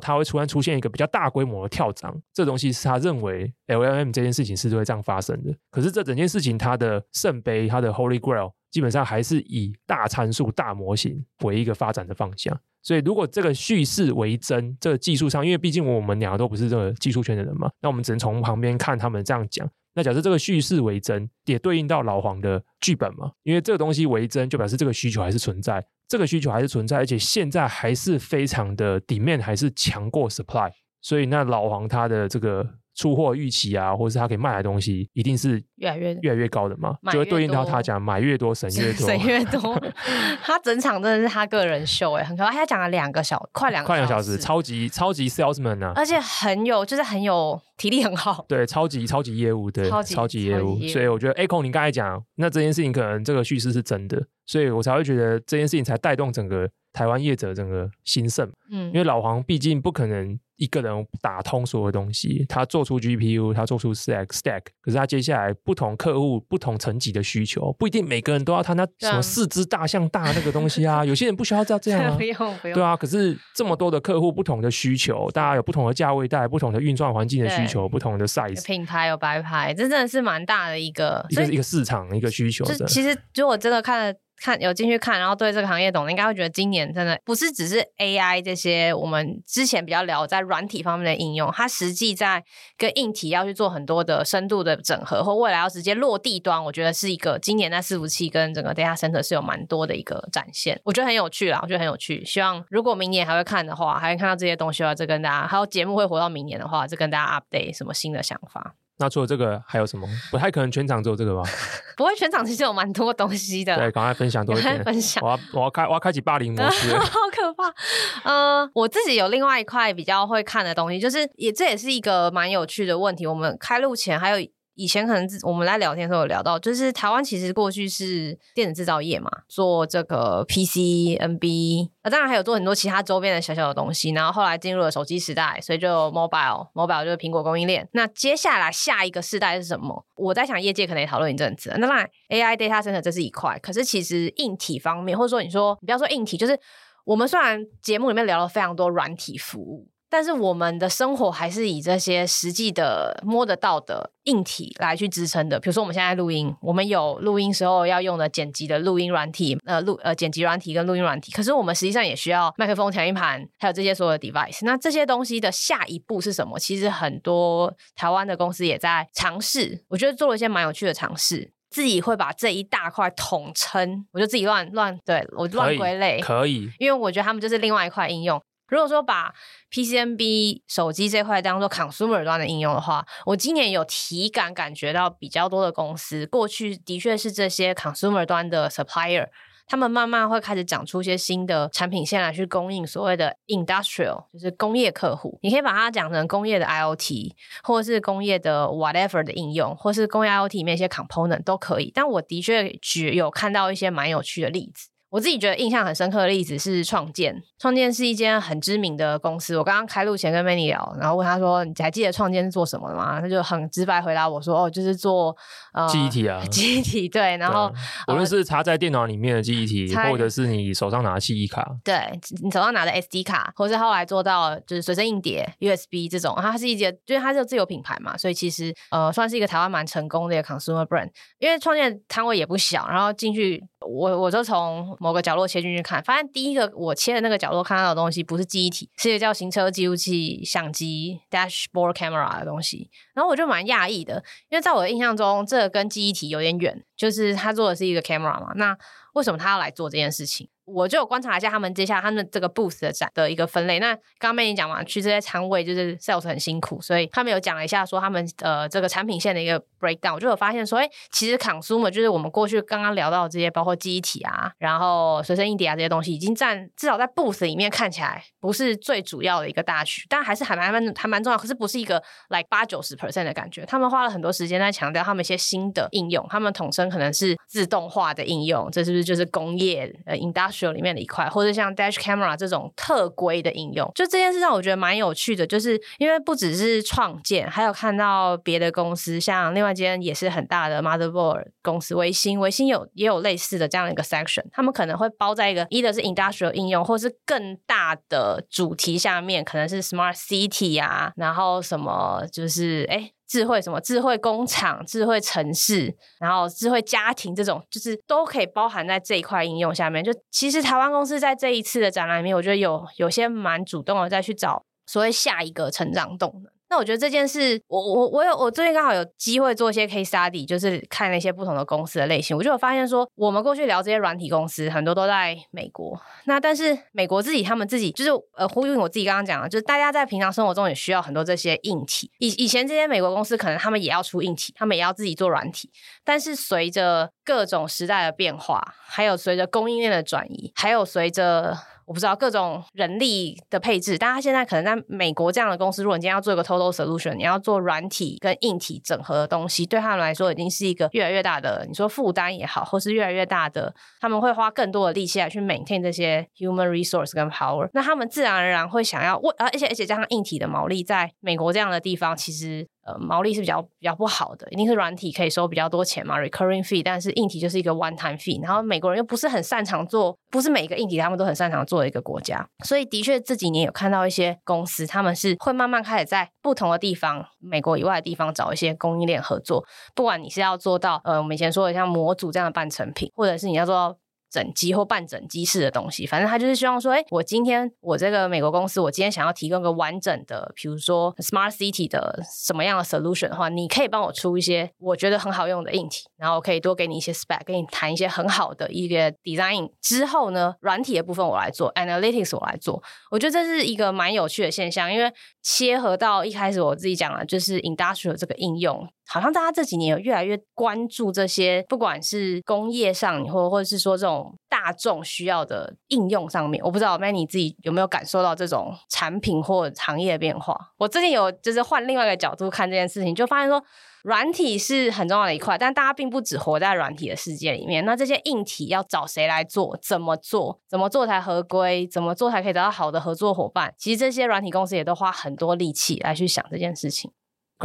它会突然出现一个比较大规模的跳涨。这东西是他认为 LLM 这件事情是会这样发生的。可是这整件事情它的圣杯，它的 Holy Grail，基本上还是以大参数、大模型为一个发展的方向。所以如果这个叙事为真，这个技术上，因为毕竟我们两个都不是这个技术圈的人嘛，那我们只能从旁边看他们这样讲。那假设这个叙事为真，也对应到老黄的剧本嘛？因为这个东西为真，就表示这个需求还是存在，这个需求还是存在，而且现在还是非常的 demand 还是强过 supply，所以那老黄他的这个。出货预期啊，或者是他可以卖的东西，一定是越来越越来越高的嘛，就会对应到他讲买越多省越多，省越多。他整场真的是他个人秀哎，很可怕。他讲了两个小快两快两个小时，超级超级 salesman 啊，而且很有就是很有体力很好，对，超级超级业务，对，超级超级业务。所以我觉得 Echo 你刚才讲，那这件事情可能这个叙事是真的，所以我才会觉得这件事情才带动整个台湾业者整个兴盛。嗯，因为老黄毕竟不可能。一个人打通所有东西，他做出 GPU，他做出 stack stack，可是他接下来不同客户不同层级的需求，不一定每个人都要他那什么四只大象大那个东西啊，有些人不需要这样啊，不用不用，对啊，可是这么多的客户不同的需求，大家有不同的价位带，不同的运算环境的需求，不同的 size，品牌有白牌，这真的是蛮大的一个，一个一个市场一个需求。其实如果真的看了。看有进去看，然后对这个行业懂的，应该会觉得今年真的不是只是 AI 这些我们之前比较聊在软体方面的应用，它实际在跟硬体要去做很多的深度的整合，或未来要直接落地端，我觉得是一个今年在伺服器跟整个 data center 是有蛮多的一个展现，我觉得很有趣啦，我觉得很有趣。希望如果明年还会看的话，还会看到这些东西的话，再跟大家还有节目会活到明年的话，再跟大家 update 什么新的想法。那除了这个还有什么？不太可能全场只有这个吧？不会，全场其实有蛮多东西的。对，赶快分享多一点。分享。我要我要开我要开启霸凌模式。好可怕。呃，我自己有另外一块比较会看的东西，就是也这也是一个蛮有趣的问题。我们开录前还有。以前可能我们来聊天的时候有聊到，就是台湾其实过去是电子制造业嘛，做这个 PC、NB，啊，当然还有做很多其他周边的小小的东西。然后后来进入了手机时代，所以就 mobile，mobile 就是苹果供应链。那接下来下一个世代是什么？我在想业界可能也讨论一阵子。那当然 AI data 生成这是一块，可是其实硬体方面，或者说你说你不要说硬体，就是我们虽然节目里面聊了非常多软体服务。但是我们的生活还是以这些实际的摸得到的硬体来去支撑的。比如说我们现在录音，我们有录音时候要用的剪辑的录音软体，呃录呃剪辑软体跟录音软体。可是我们实际上也需要麦克风、调音盘，还有这些所有的 device。那这些东西的下一步是什么？其实很多台湾的公司也在尝试，我觉得做了一些蛮有趣的尝试，自己会把这一大块统称，我就自己乱乱对我乱归类，可以，因为我觉得他们就是另外一块应用。如果说把 PCNB 手机这块当做 consumer 端的应用的话，我今年有体感感觉到比较多的公司，过去的确是这些 consumer 端的 supplier，他们慢慢会开始长出一些新的产品线来去供应所谓的 industrial，就是工业客户。你可以把它讲成工业的 IoT，或是工业的 whatever 的应用，或是工业 IoT 里面一些 component 都可以。但我的确有看到一些蛮有趣的例子。我自己觉得印象很深刻的例子是创建，创建是一间很知名的公司。我刚刚开录前跟 Manny 聊，然后问他说：“你还记得创建是做什么的吗？”他就很直白回答我说：“哦，就是做呃记忆体啊，记忆体对。”然后无论是插在电脑里面的记忆体，或者是你手上拿的记忆卡，对你手上拿的 SD 卡，或是后来做到就是随身硬碟 USB 这种，它是一间，因为它是自有品牌嘛，所以其实呃算是一个台湾蛮成功的一个 consumer brand。因为创建摊位也不小，然后进去我我就从。某个角落切进去看，发现第一个我切的那个角落看到的东西不是记忆体，是一个叫行车记录器相机 （dashboard camera） 的东西。然后我就蛮讶异的，因为在我的印象中，这个跟记忆体有点远，就是他做的是一个 camera 嘛。那为什么他要来做这件事情？我就观察一下他们接下来他们这个 booth 的展的一个分类。那刚刚跟你讲嘛，去这些仓位就是 sales 很辛苦，所以他们有讲了一下说他们呃这个产品线的一个 breakdown。我就有发现说，哎，其实 consumer 就是我们过去刚刚聊到的这些，包括记忆体啊，然后随身硬碟啊这些东西，已经占至少在 booth 里面看起来不是最主要的一个大区，但还是还蛮蛮还蛮重要。可是不是一个 like 八九十 percent 的感觉。他们花了很多时间在强调他们一些新的应用，他们统称可能是自动化的应用，这是不是就是工业呃 industrial 里面的一块？或者像 Dash Camera 这种特规的应用，就这件事让我觉得蛮有趣的，就是因为不只是创建，还有看到别的公司，像另外间也是很大的 Motherboard 公司微星，微星有也有类似的这样一个 section，他们可能会包在一个，either 是 industrial 应用，或是更大的主题下面，可能是 Smart City 啊，然后什么就是哎。诶智慧什么？智慧工厂、智慧城市，然后智慧家庭，这种就是都可以包含在这一块应用下面。就其实台湾公司在这一次的展览里面，我觉得有有些蛮主动的再去找所谓下一个成长动能。那我觉得这件事，我我我有我最近刚好有机会做一些 case study，就是看那些不同的公司的类型，我就有发现说，我们过去聊这些软体公司，很多都在美国。那但是美国自己他们自己就是呃呼应我自己刚刚讲的，就是大家在平常生活中也需要很多这些硬体。以以前这些美国公司可能他们也要出硬体，他们也要自己做软体，但是随着各种时代的变化，还有随着供应链的转移，还有随着我不知道各种人力的配置。但他现在可能在美国这样的公司，如果你今天要做一个 total solution，你要做软体跟硬体整合的东西，对他们来说已经是一个越来越大的，你说负担也好，或是越来越大的，他们会花更多的力气来去 maintain 这些 human resource 跟 power。那他们自然而然会想要，而且而且加上硬体的毛利，在美国这样的地方，其实。呃，毛利是比较比较不好的，一定是软体可以收比较多钱嘛，recurring fee，但是硬体就是一个 one time fee。然后美国人又不是很擅长做，不是每一个硬体他们都很擅长做的一个国家，所以的确这几年有看到一些公司，他们是会慢慢开始在不同的地方，美国以外的地方找一些供应链合作。不管你是要做到呃，我们以前说的像模组这样的半成品，或者是你要做到。整机或半整机式的东西，反正他就是希望说，哎，我今天我这个美国公司，我今天想要提供个完整的，比如说 Smart City 的什么样的 solution 的话，你可以帮我出一些我觉得很好用的硬体，然后我可以多给你一些 spec，跟你谈一些很好的一个 design。之后呢，软体的部分我来做，Analytics 我来做。我觉得这是一个蛮有趣的现象，因为切合到一开始我自己讲的，就是 industrial 这个应用。好像大家这几年有越来越关注这些，不管是工业上，或或者是说这种大众需要的应用上面，我不知道 Many 自己有没有感受到这种产品或行业的变化。我最近有就是换另外一个角度看这件事情，就发现说软体是很重要的一块，但大家并不只活在软体的世界里面。那这些硬体要找谁来做？怎么做？怎么做才合规？怎么做才可以得到好的合作伙伴？其实这些软体公司也都花很多力气来去想这件事情。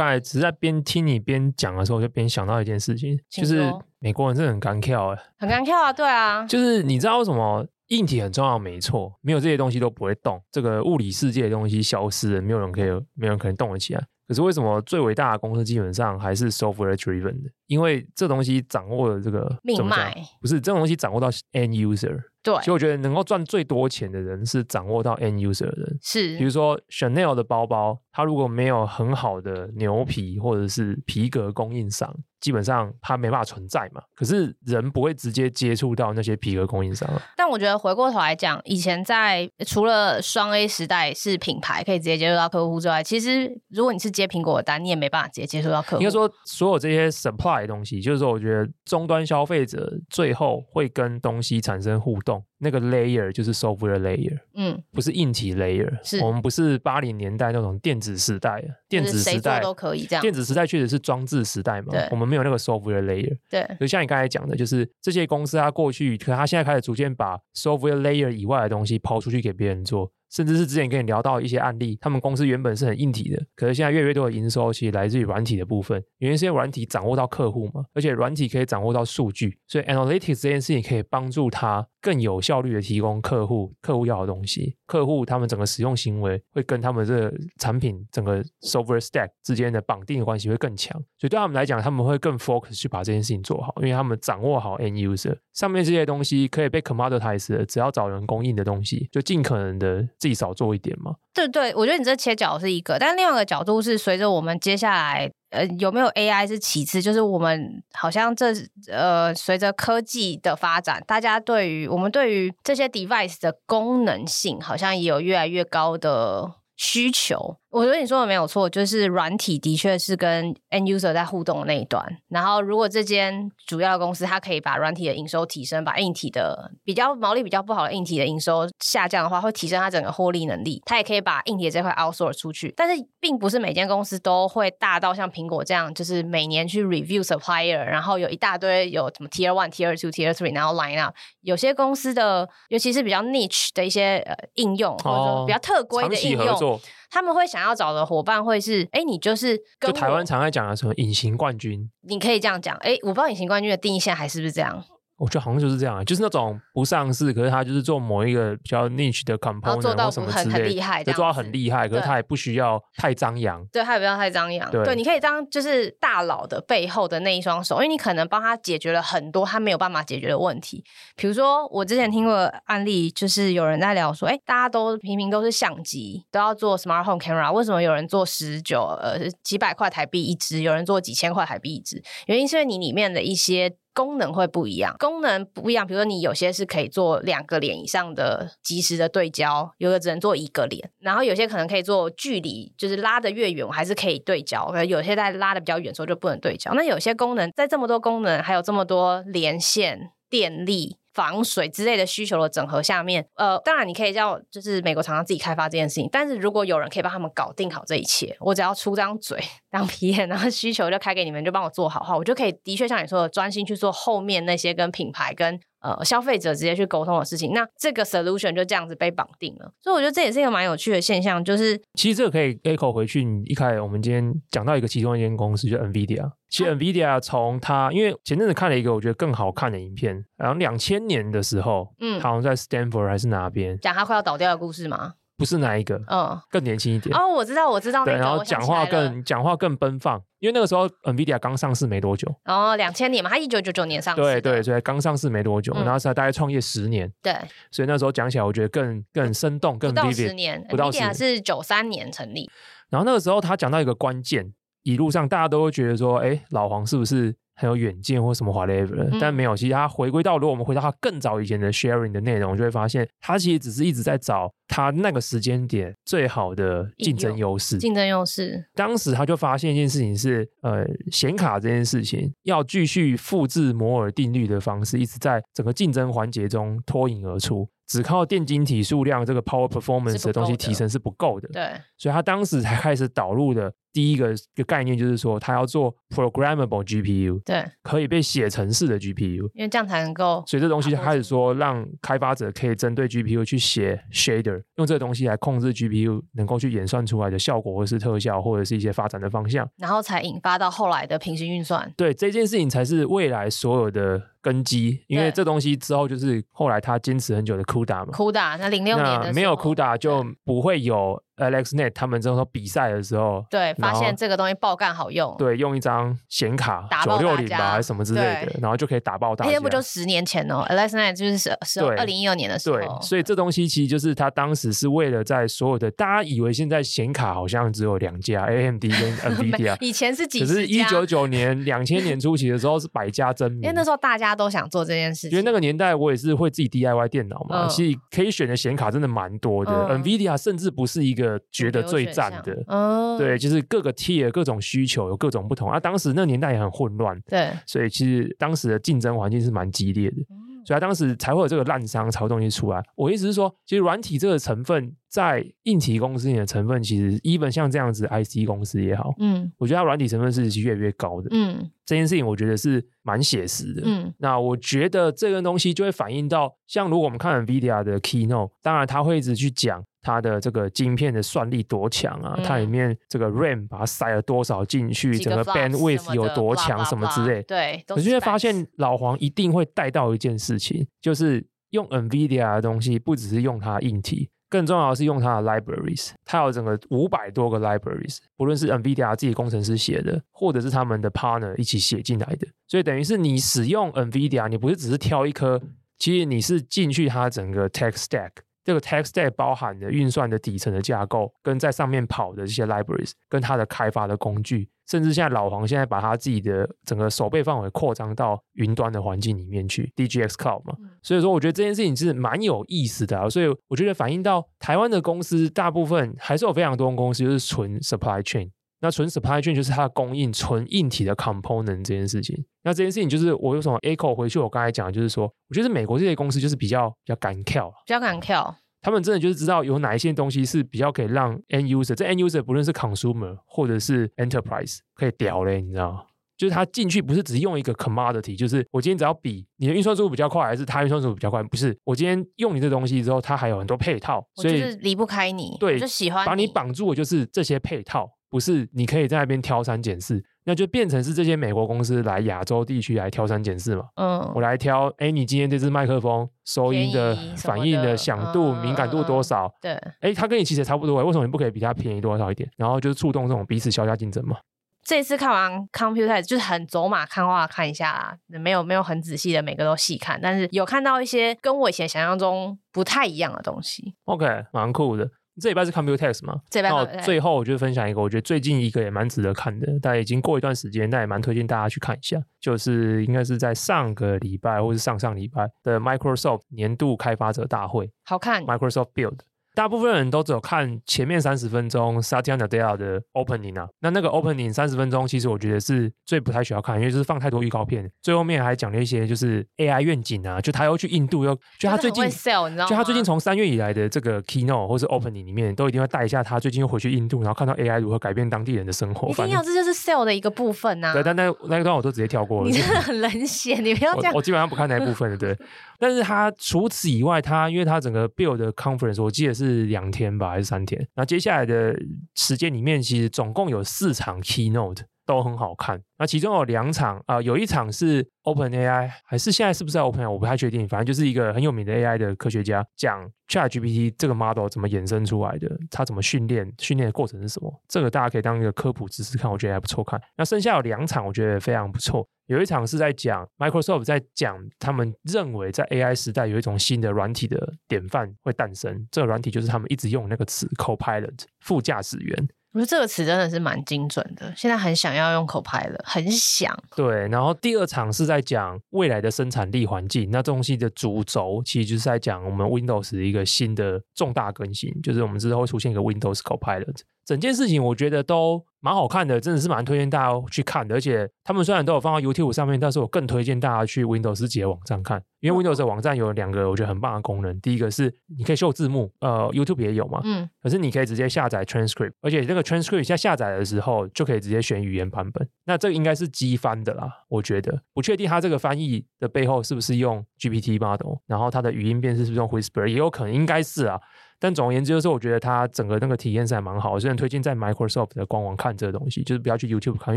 刚才只是在边听你边讲的时候，我就边想到一件事情，就是美国人真的很干跳哎，很干跳啊，对啊，就是你知道为什么硬体很重要？没错，没有这些东西都不会动，这个物理世界的东西消失了，没有人可以，没有人可能动得起来。可是为什么最伟大的公司基本上还是 software driven 的？因为这东西掌握了这个命脉，不是这种东西掌握到 end user。对，所以我觉得能够赚最多钱的人是掌握到 end user 的人。是，比如说 Chanel 的包包，它如果没有很好的牛皮或者是皮革供应商，基本上它没办法存在嘛。可是人不会直接接触到那些皮革供应商。但我觉得回过头来讲，以前在除了双 A 时代是品牌可以直接接触到客户之外，其实如果你是接苹果的单，你也没办法直接接触到客户。应该说，所有这些 supply 的东西，就是说，我觉得终端消费者最后会跟东西产生互动。那个 layer 就是 software layer，嗯，不是硬体 layer。是我们不是八零年代那种电子时代，电子时代都可以这样。电子时代确实是装置时代嘛，我们没有那个 software layer。对，就像你刚才讲的，就是这些公司它过去，可它现在开始逐渐把 software layer 以外的东西抛出去给别人做。甚至是之前跟你聊到一些案例，他们公司原本是很硬体的，可是现在越来越多的营收其实来自于软体的部分。原因是软体掌握到客户嘛，而且软体可以掌握到数据，所以 analytics 这件事情可以帮助他更有效率的提供客户客户要的东西。客户他们整个使用行为会跟他们这个产品整个 software stack 之间的绑定的关系会更强，所以对他们来讲，他们会更 focus 去把这件事情做好，因为他们掌握好 end user 上面这些东西可以被 commoditize 的，只要找人供应的东西，就尽可能的。自己少做一点嘛？对对，我觉得你这切角是一个，但另外一个角度是，随着我们接下来呃有没有 AI 是其次，就是我们好像这呃随着科技的发展，大家对于我们对于这些 device 的功能性，好像也有越来越高的需求。我觉得你说的没有错，就是软体的确是跟 end user 在互动的那一端。然后，如果这间主要的公司它可以把软体的营收提升，把硬体的比较毛利比较不好的硬体的营收下降的话，会提升它整个获利能力。它也可以把硬体这块 outsource 出去。但是，并不是每间公司都会大到像苹果这样，就是每年去 review supplier，然后有一大堆有什么 tier one、tier two、tier three，然后 line up。有些公司的，尤其是比较 niche 的一些呃应用，或者说比较特规的应用。他们会想要找的伙伴会是，哎，你就是跟就台湾常在讲的什么隐形冠军，你可以这样讲，哎，我不知道隐形冠军的定义现在还是不是这样。我觉得好像就是这样，就是那种不上市，可是他就是做某一个比较 niche 的 component 或什么之类，很厉害，就做到很厉害，可是他也不需要 太张扬。对，他也不要太张扬。对，你可以当就是大佬的背后的那一双手，因为你可能帮他解决了很多他没有办法解决的问题。比如说，我之前听过案例，就是有人在聊说，哎，大家都明明都是相机，都要做 smart home camera，为什么有人做十九呃几百块台币一支，有人做几千块台币一支？原因是因为你里面的一些。功能会不一样，功能不一样。比如说，你有些是可以做两个脸以上的即时的对焦，有的只能做一个脸。然后有些可能可以做距离，就是拉得越远，我还是可以对焦。可有些在拉得比较远的时候就不能对焦。那有些功能在这么多功能，还有这么多连线、电力，防水之类的需求的整合下面，呃，当然你可以叫就是美国厂商自己开发这件事情，但是如果有人可以帮他们搞定好这一切，我只要出张嘴当 PM，然后需求就开给你们，就帮我做好的话，我就可以的确像你说的，专心去做后面那些跟品牌跟。呃，消费者直接去沟通的事情，那这个 solution 就这样子被绑定了，所以我觉得这也是一个蛮有趣的现象。就是其实这个可以 echo 回去，你一开始我们今天讲到一个其中一间公司，就 NVIDIA。其实 NVIDIA 从它，因为前阵子看了一个我觉得更好看的影片，然后两千年的时候，嗯，好像在 Stanford 还是哪边，讲它快要倒掉的故事吗？不是哪一个，嗯，更年轻一点。哦，我知道，我知道那然后讲话更讲话更奔放，因为那个时候 NVIDIA 刚上市没多久。哦，两千年嘛，他一九九九年上市。对对，所以刚上市没多久，然后才大概创业十年。对，所以那时候讲起来，我觉得更更生动，更 vivid。不到十年，不到十年是九三年成立。然后那个时候他讲到一个关键，一路上大家都会觉得说，哎，老黄是不是？很有远见或什么 whatever，嗯、但没有。其实他回归到，如果我们回到他更早以前的 sharing 的内容，就会发现他其实只是一直在找他那个时间点最好的竞争优势。竞争优势。当时他就发现一件事情是，呃，显卡这件事情要继续复制摩尔定律的方式，一直在整个竞争环节中脱颖而出。只靠电晶体数量这个 power performance 的东西提升是不够的。对。所以他当时才开始导入的。第一个一个概念就是说，它要做 programmable GPU，对，可以被写程式的 GPU，因为这样才能够。所以这东西就开始说，让开发者可以针对 GPU 去写 shader，用这个东西来控制 GPU 能够去演算出来的效果，或是特效，或者是一些发展的方向。然后才引发到后来的平行运算。对，这件事情才是未来所有的根基，因为这东西之后就是后来他坚持很久的 CUDA 嘛。CUDA 那零六年的没有 CUDA 就不会有。AlexNet 他们之后比赛的时候，对，发现这个东西爆干好用，对，用一张显卡九六零吧还是什么之类的，然后就可以打爆大家。那不就十年前哦，AlexNet 就是是是二零一二年的时候。对，所以这东西其实就是他当时是为了在所有的大家以为现在显卡好像只有两家，AMD 跟 NVIDIA，以前是几？可是一九九年两千年初期的时候是百家争鸣，因为那时候大家都想做这件事情。因为那个年代我也是会自己 DIY 电脑嘛，所以可以选的显卡真的蛮多的，NVIDIA 甚至不是一个觉得最。赞的，哦，对，就是各个 tier 各种需求有各种不同啊。当时那年代也很混乱，对，所以其实当时的竞争环境是蛮激烈的，嗯、所以他当时才会有这个烂商潮东西出来。我意思是说，其实软体这个成分在硬体公司里的成分，其实 even 像这样子 IC 公司也好，嗯，我觉得它软体成分是越来越高的，嗯，这件事情我觉得是蛮写实的，嗯，那我觉得这个东西就会反映到，像如果我们看 NVIDIA 的 Keynote，当然他会一直去讲。它的这个晶片的算力多强啊？嗯、它里面这个 RAM 把它塞了多少进去？整个 bandwidth 有多强？什么之类？对，你就会发现老黄一定会带到一件事情，就是用 NVIDIA 的东西，不只是用它硬体，更重要的是用它的 libraries。它有整个五百多个 libraries，不论是 NVIDIA 自己工程师写的，或者是他们的 partner 一起写进来的。所以等于是你使用 NVIDIA，你不是只是挑一颗，其实你是进去它整个 tech stack。这个 tech stack 包含的运算的底层的架构，跟在上面跑的这些 libraries，跟它的开发的工具，甚至现在老黄现在把他自己的整个守备范围扩张到云端的环境里面去，DGX Cloud 嘛。所以说，我觉得这件事情是蛮有意思的啊。所以我觉得反映到台湾的公司，大部分还是有非常多公司就是纯 supply chain。那纯 supply chain 就是它的供应纯硬体的 component 这件事情。那这件事情就是我有什么 echo 回去，我刚才讲的就是说，我觉得美国这些公司就是比较比较敢跳，比较敢跳。他们真的就是知道有哪一些东西是比较可以让 end user，这 end user 不论是 consumer 或者是 enterprise 可以屌嘞，你知道吗？就是他进去不是只用一个 commodity，就是我今天只要比你的运算速度比较快，还是他运算速度比较快，不是。我今天用你这东西之后，它还有很多配套，所以离不开你。对，就喜欢把你绑住的就是这些配套，不是你可以在那边挑三拣四。那就变成是这些美国公司来亚洲地区来挑三拣四嘛。嗯，我来挑，哎，你今天这支麦克风收音的反应的响度、敏感度多少？对，哎，他跟你其实差不多，为什么你不可以比他便宜多少一点？然后就是触动这种彼此削价竞争嘛。这次看完 Computer 就是很走马看花看一下啦，没有没有很仔细的每个都细看，但是有看到一些跟我以前想象中不太一样的东西。OK，蛮酷的。这礼拜是 Computex 吗？这礼拜。然后最后我就分享一个，我觉得最近一个也蛮值得看的，但已经过一段时间，但也蛮推荐大家去看一下。就是应该是在上个礼拜或是上上礼拜的 Microsoft 年度开发者大会，好看。Microsoft Build，大部分人都只有看前面三十分钟 Satya Nadella 的 opening 啊，那那个 opening 三十分钟，其实我觉得是最不太需要看，因为就是放太多预告片。最后面还讲了一些就是 AI 愿景啊，就他要去印度，又就他最近 sell？就他最近从三月以来的这个 keynote 或是 opening 里面，都一定会带一下他最近又回去印度，然后看到 AI 如何改变当地人的生活。一定要，这就是 sell 的一个部分呐、啊。对，但那那一段我都直接跳过了。你真的很冷血，你不要这样。我，我基本上不看那一部分的，对。但是他除此以外，他因为他整个 build 的 conference 我记得是两天吧，还是三天？那接下来的时间里面，其实总共有四场 keynote 都很好看。那其中有两场啊、呃，有一场是 OpenAI，还是现在是不是在 OpenAI？我不太确定。反正就是一个很有名的 AI 的科学家讲 ChatGPT 这个 model 怎么衍生出来的，他怎么训练，训练的过程是什么？这个大家可以当一个科普知识看，我觉得还不错看。那剩下有两场，我觉得非常不错。有一场是在讲 Microsoft 在讲他们认为在 AI 时代有一种新的软体的典范会诞生，这个软体就是他们一直用那个词 Copilot 副驾驶员。我觉得这个词真的是蛮精准的，现在很想要用口拍了很想。对，然后第二场是在讲未来的生产力环境，那这东西的主轴其实就是在讲我们 Windows 一个新的重大更新，就是我们之后会出现一个 Windows Copilot。整件事情我觉得都蛮好看的，真的是蛮推荐大家去看的。而且他们虽然都有放到 YouTube 上面，但是我更推荐大家去 Windows 自己的网站看，因为 Windows 的网站有两个我觉得很棒的功能。第一个是你可以秀字幕，呃，YouTube 也有嘛，嗯，可是你可以直接下载 transcript，而且这个 transcript 在下载的时候就可以直接选语言版本。那这个应该是机翻的啦，我觉得不确定它这个翻译的背后是不是用 GPT model，然后它的语音辨识是不是用 Whisper，也有可能应该是啊。但总而言之，就是我觉得它整个那个体验是还蛮好，我真的推荐在 Microsoft 的官网看这个东西，就是不要去 YouTube 看，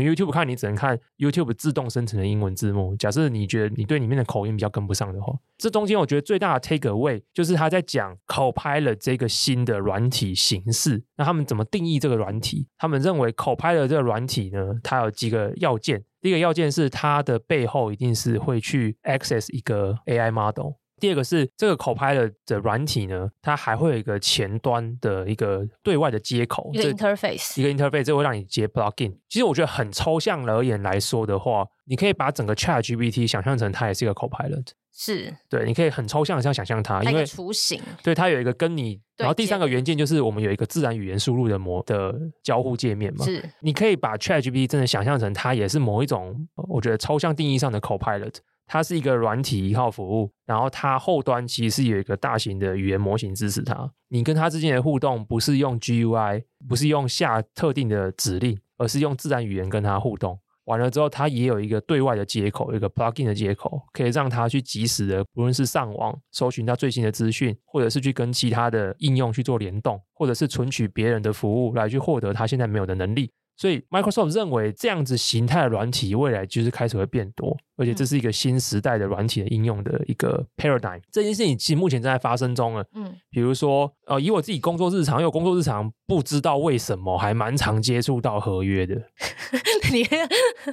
因为 YouTube 看你只能看 YouTube 自动生成的英文字幕。假设你觉得你对里面的口音比较跟不上的话，这中间我觉得最大的 take away 就是他在讲 Copilot 这个新的软体形式。那他们怎么定义这个软体？他们认为 Copilot 这个软体呢，它有几个要件。第一个要件是它的背后一定是会去 access 一个 AI model。第二个是这个 Copilot 的软体呢，它还会有一个前端的一个对外的接口，一个 interface，一个 interface，这会让你接 plugin。其实我觉得很抽象而言来说的话，你可以把整个 ChatGPT 想象成它也是一个 Copilot，是。对，你可以很抽象的这样想象它，因为雏形，对，它有一个跟你，然后第三个元件就是我们有一个自然语言输入的模的交互界面嘛，是，你可以把 ChatGPT 真的想象成它也是某一种，我觉得抽象定义上的 Copilot。它是一个软体一号服务，然后它后端其实是有一个大型的语言模型支持它。你跟它之间的互动不是用 GUI，不是用下特定的指令，而是用自然语言跟它互动。完了之后，它也有一个对外的接口，一个 plugin 的接口，可以让它去及时的，不论是上网搜寻它最新的资讯，或者是去跟其他的应用去做联动，或者是存取别人的服务来去获得它现在没有的能力。所以，Microsoft 认为这样子形态的软体未来就是开始会变多，而且这是一个新时代的软体的应用的一个 paradigm。这件事情其实目前正在发生中了。嗯，比如说，呃，以我自己工作日常，因为我工作日常不知道为什么还蛮常接触到合约的。你，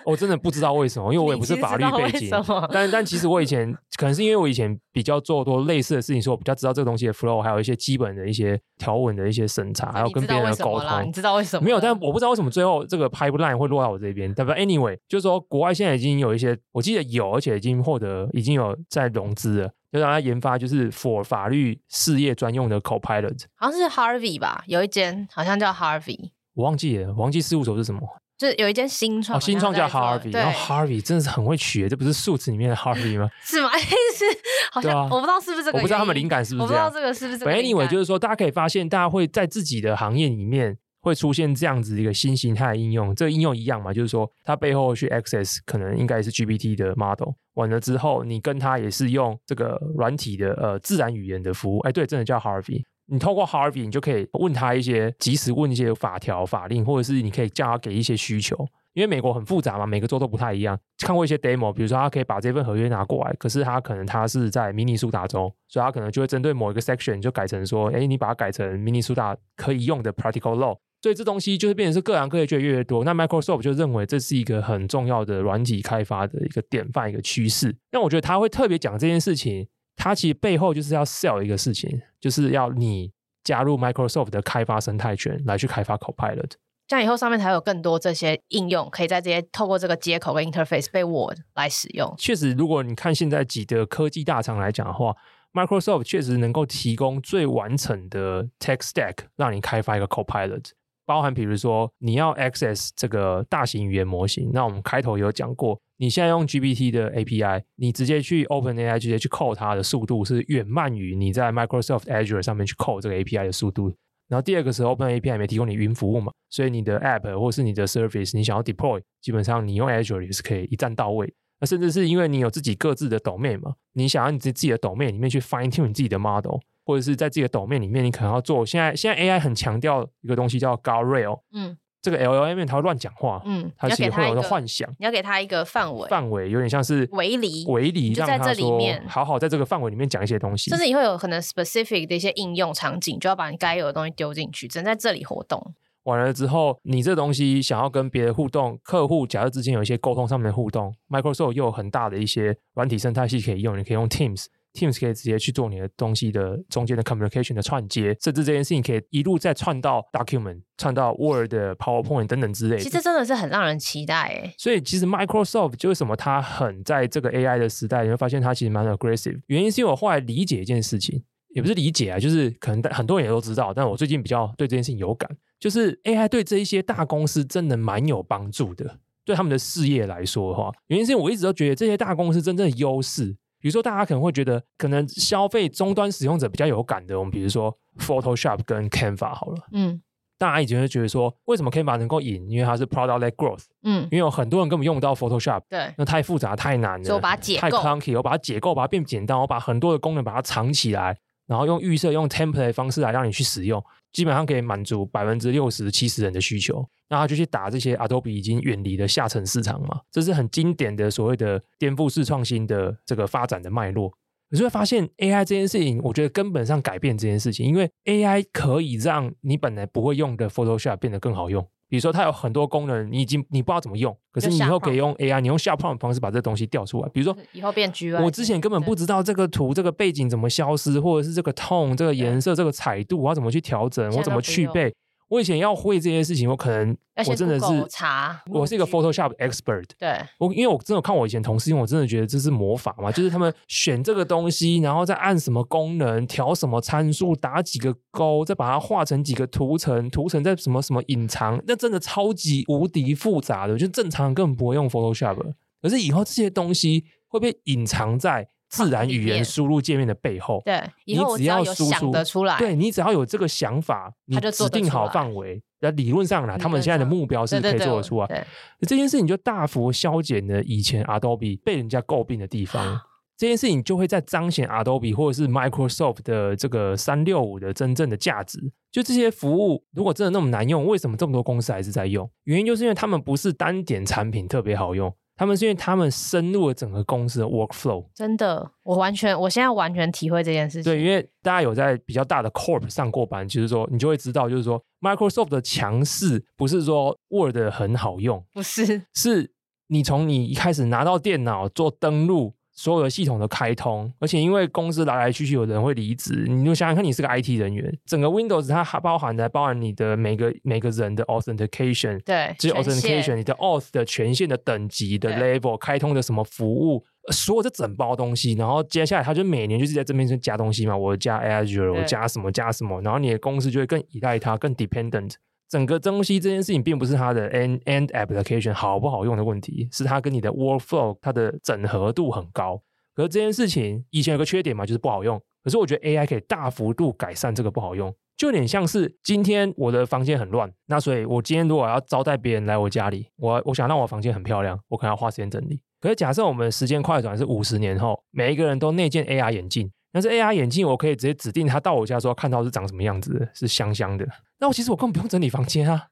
我真的不知道为什么，因为我也不是法律背景。但但其实我以前可能是因为我以前比较做多类似的事情，所以我比较知道这个东西的 flow，还有一些基本的一些条文的一些审查，还有跟别人的沟通。你知道为什么？没有，但我不知道为什么最后这个 pipeline 会落到我这边。但不，anyway，就是说国外现在已经有一些，我记得有，而且已经获得，已经有在融资了，就让他研发就是 for 法律事业专用的 Copilot。好像是 Harvey 吧，有一间好像叫 Harvey，我忘记了，我忘记事务所是什么。就是有一间新创，哦，新创叫 Harvey，然后 Harvey 真的是很会取，这不是数字里面的 Harvey 吗？是吗？是，好像、啊、我不知道是不是这个，我不知道他们灵感是不是这样。我不知道这个是不是这个。Anyway，就是说大家可以发现，大家会在自己的行业里面会出现这样子一个新形态的应用。这个应用一样嘛，就是说它背后去 access 可能应该是 GPT 的 model，完了之后你跟它也是用这个软体的呃自然语言的服务。哎，对，真的叫 Harvey。你透过 Harvey，你就可以问他一些即时问一些法条法令，或者是你可以叫他给一些需求。因为美国很复杂嘛，每个州都不太一样。看过一些 demo，比如说他可以把这份合约拿过来，可是他可能他是在明尼苏达州，所以他可能就会针对某一个 section 就改成说，哎，你把它改成明尼苏达可以用的 practical law。所以这东西就是变成是各行各业越来越多。那 Microsoft 就认为这是一个很重要的软体开发的一个典范，一个趋势。那我觉得他会特别讲这件事情，他其实背后就是要 sell 一个事情，就是要你加入 Microsoft 的开发生态圈来去开发 Copilot。这样以后上面才有更多这些应用，可以在这些透过这个接口跟 interface 被 Word 来使用。确实，如果你看现在几个科技大厂来讲的话 Microsoft 确实能够提供最完整的 Tech Stack，让你开发一个 Copilot。包含比如说你要 access 这个大型语言模型，那我们开头有讲过，你现在用 GPT 的 API，你直接去 OpenAI 直接去 call 它的速度是远慢于你在 Microsoft Azure 上面去 call 这个 API 的速度。然后第二个是 OpenAI 没提供你云服务嘛，所以你的 App 或是你的 Service 你想要 deploy，基本上你用 Azure 也是可以一站到位。那甚至是因为你有自己各自的 domain 嘛，你想要你自己的 domain 里面去 fine tune 你自己的 model。或者是在自己的 domain 里面，你可能要做。现在现在 AI 很强调一个东西叫 guardrail，嗯，这个 LLM 它会乱讲话，嗯，它其实会有个幻想，你要给它一个范围，范围有点像是围篱，围篱就在这里面，好好在这个范围里面讲一些东西。甚至你会有可能 specific 的一些应用场景，就要把你该有的东西丢进去，只能在这里活动。完了之后，你这东西想要跟别人互动，客户假设之间有一些沟通上面的互动，Microsoft 又有很大的一些软体生态系可以用，你可以用 Teams。Teams 可以直接去做你的东西的中间的 communication 的串接，甚至这件事情可以一路再串到 document、串到 Word、PowerPoint 等等之类的。其实真的是很让人期待诶。所以其实 Microsoft 就为什么它很在这个 AI 的时代，你会发现它其实蛮 aggressive。原因是因为我后来理解一件事情，也不是理解啊，就是可能很多人也都知道，但我最近比较对这件事情有感，就是 AI 对这一些大公司真的蛮有帮助的，对他们的事业来说的话，原因是我一直都觉得这些大公司真正的优势。比如说，大家可能会觉得，可能消费终端使用者比较有感的，我们比如说 Photoshop 跟 Canva 好了，嗯，大家以前会觉得说，为什么 Canva 能够赢？因为它是 Product-led Growth，嗯，因为有很多人根本用不到 Photoshop，对，那太复杂太难了，所以我把它解构，太 clunky，我把它解构，把它变简单，我把很多的功能把它藏起来，然后用预设、用 template 方式来让你去使用。基本上可以满足百分之六十七十人的需求，那他就去打这些 Adobe 已经远离的下沉市场嘛，这是很经典的所谓的颠覆式创新的这个发展的脉络。你就会发现 AI 这件事情，我觉得根本上改变这件事情，因为 AI 可以让你本来不会用的 Photoshop 变得更好用。比如说，它有很多功能，你已经你不知道怎么用，可是你以后可以用 AI，你用下 prompt 的方式把这东西调出来。比如说，以后变 GUI，我之前根本不知道这个图、这个背景怎么消失，或者是这个 tone、这个颜色、这个彩度，我要怎么去调整，我怎么去背。我以前要会这些事情，我可能我真的是查，我是一个 Photoshop expert。对，我因为我真的看我以前同事因为，我真的觉得这是魔法嘛，就是他们选这个东西，然后再按什么功能，调什么参数，打几个勾，再把它画成几个图层，图层再什么什么隐藏，那真的超级无敌复杂的，就正常人根本不会用 Photoshop。可是以后这些东西会被隐藏在。自然语言输入界面的背后，对，以后你只要输出得出来，对，你只要有这个想法，你指定好范围，那理论上呢，他们现在的目标是可以做得出来。对，这件事情就大幅削减了以前 Adobe 被人家诟病的地方。这件事情就会在彰显 Adobe 或者是 Microsoft 的这个三六五的真正的价值。就这些服务，如果真的那么难用，为什么这么多公司还是在用？原因就是因为他们不是单点产品特别好用。他们是因为他们深入了整个公司的 workflow，真的，我完全，我现在完全体会这件事情。对，因为大家有在比较大的 corp 上过班，就是说你就会知道，就是说 Microsoft 的强势不是说 Word 很好用，不是，是你从你一开始拿到电脑做登录。所有的系统的开通，而且因为公司来来去去，有人会离职，你就想想看，你是个 IT 人员，整个 Windows 它还包含的包含你的每个每个人的 authentication，对，就是 authentication，你的 auth 的权限的等级的 level，开通的什么服务，所有这整包东西，然后接下来它就每年就是在这边加东西嘛，我加 Azure，我加什么加什么，然后你的公司就会更依赖它，更 dependent。整个东西这件事情并不是它的 end end application 好不好用的问题，是它跟你的 workflow 它的整合度很高。可是这件事情以前有个缺点嘛，就是不好用。可是我觉得 AI 可以大幅度改善这个不好用，就有点像是今天我的房间很乱，那所以我今天如果要招待别人来我家里，我我想让我房间很漂亮，我可能要花时间整理。可是假设我们时间快转是五十年后，每一个人都内建 AR 眼镜。但是 AR 眼镜，我可以直接指定他到我家说看到是长什么样子，是香香的。那我其实我根本不用整理房间啊，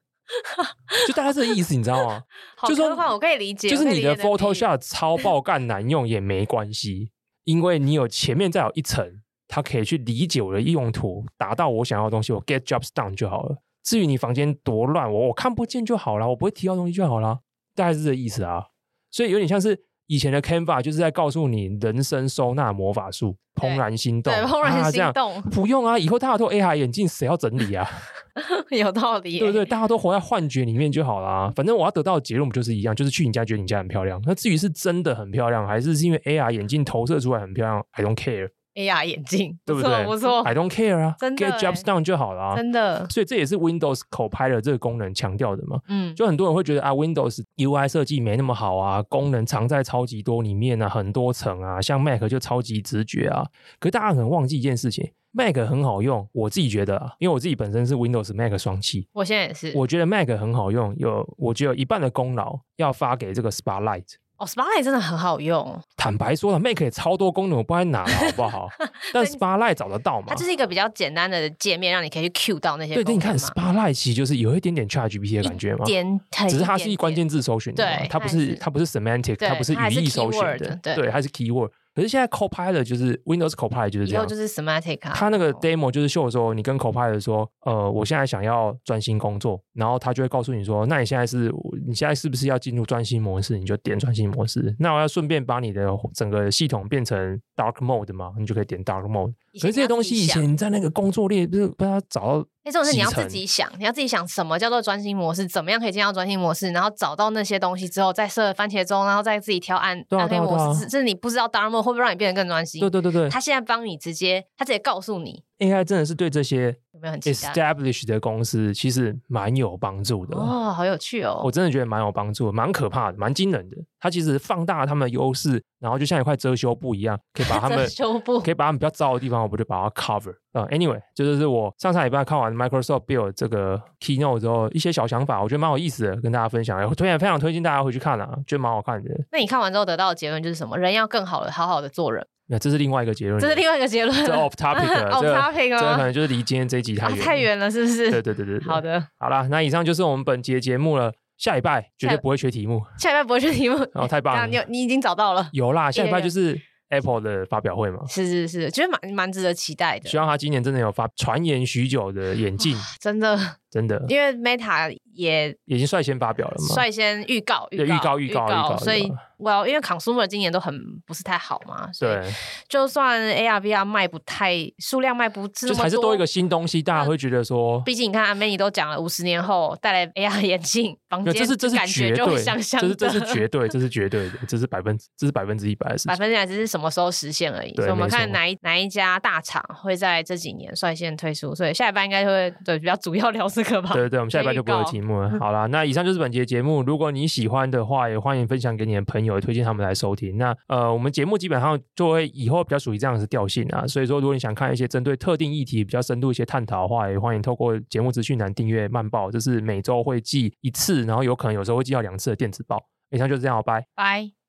就大概这个意思，你知道吗？就说我可以理解，就是你的 Photoshop 超爆干难用也没关系，因为你有前面再有一层，它可以去理解我的用途，达到我想要的东西，我 get jobs done 就好了。至于你房间多乱，我我看不见就好了，我不会提到东西就好了，大概是这个意思啊。所以有点像是。以前的 Canva 就是在告诉你人生收纳魔法术，怦然心动。对，怦然心动、啊。不用啊，以后大家都 AI 眼镜，谁要整理啊？有道理。对不对？大家都活在幻觉里面就好啦。反正我要得到的结论不就是一样，就是去你家觉得你家很漂亮。那至于是真的很漂亮，还是是因为 AI 眼镜投射出来很漂亮，I don't care。AR 眼镜，对不对？不错，I don't care 啊，真的 get jobs done 就好了啊，真的。所以这也是 Windows Copilot 这个功能强调的嘛。嗯，就很多人会觉得啊，Windows UI 设计没那么好啊，功能藏在超级多里面啊，很多层啊，像 Mac 就超级直觉啊。可是大家可能忘记一件事情，Mac 很好用，我自己觉得啊，因为我自己本身是 Windows Mac 双栖，我现在也是。我觉得 Mac 很好用，有我觉得有一半的功劳要发给这个 Spotlight。哦，Spotlight 真的很好用。坦白说了 Make 也超多功能，我不知道在哪了，好不好？但 Spotlight 找得到吗？它就是一个比较简单的界面，让你可以去 Q 到那些。对，但，你看 Spotlight 其实就是有一点点 ChatGPT 的感觉嘛，点只是它是一关键字搜寻的，对，它不是它不是 semantic，它不是语义搜寻的，对，它是 keyword。可是现在 Copilot 就是 Windows Copilot 就是这样，以后就是 semantic 啊。它那个 demo 就是秀的时候，你跟 Copilot 说，呃，我现在想要专心工作，然后他就会告诉你说，那你现在是，你现在是不是要进入专心模式？你就点专心模式。那我要顺便把你的整个系统变成 Dark Mode 嘛，你就可以点 Dark Mode。可是这些东西以前你在那个工作列就是不知道找到。那这种是你要自己想，你要自己想什么叫做专心模式，怎么样可以进到专心模式，然后找到那些东西之后，再设番茄钟，然后再自己挑按暗黑模式。这是你不知道 Dark Mode 会不会让你变得更专心？对对对对，他现在帮你直接，他直接告诉你。AI 真的是对这些有没有很 established 的公司其实蛮有帮助的哦，好有趣哦！我真的觉得蛮有帮助，蛮可怕的，蛮惊人的。它其实放大了他们的优势，然后就像一块遮羞布一样，可以把他们 遮羞布，可以把他们比较糟的地方，我不就把它 cover 啊？Anyway，就是我上上礼拜看完 Microsoft Build 这个 Keynote 之后，一些小想法，我觉得蛮有意思的，跟大家分享。我推荐非常推荐大家回去看啊，觉得蛮好看的。那你看完之后得到的结论就是什么？人要更好的，好好的做人。那这是另外一个结论，这是另外一个结论，这 off topic，off topic 这个可能就是离今天这一集太远，太远了，是不是？对对对对，好的，好了，那以上就是我们本节节目了。下礼拜绝对不会缺题目，下礼拜不会缺题目，哦，太棒了！你你已经找到了，有啦，下礼拜就是。Apple 的发表会嘛，是是是，觉得蛮蛮值得期待的。希望他今年真的有发传言许久的眼镜，真的。真的，因为 Meta 也已经率先发表了嘛，率先预告预告预告预告，所以 Well，因为 Consumer 今年都很不是太好嘛，所以对，就算 AR VR 卖不太数量卖不这么多，就还是多一个新东西，大家会觉得说，毕竟你看阿 Manny 都讲了，五十年后带来 AR 眼镜，房间这是这是绝对，这是这是绝对，这是绝对的，这是百分之这是百分之一百的事情，百分之百只是什么时候实现而已。所以我们看哪一哪一家大厂会在这几年率先推出，所以下一班应该会对比较主要聊这个吧。对对，我们下一班就不会有题目了。好啦，那以上就是本节节目。如果你喜欢的话，也欢迎分享给你的朋友，有推荐他们来收听。那呃，我们节目基本上就会以后比较属于这样子调性啊。所以说，如果你想看一些针对特定议题比较深度一些探讨的话，也欢迎透过节目资讯栏订阅慢报，就是每周会寄一次，然后有可能有时候会寄到两次的电子报。以上就是这样，拜拜。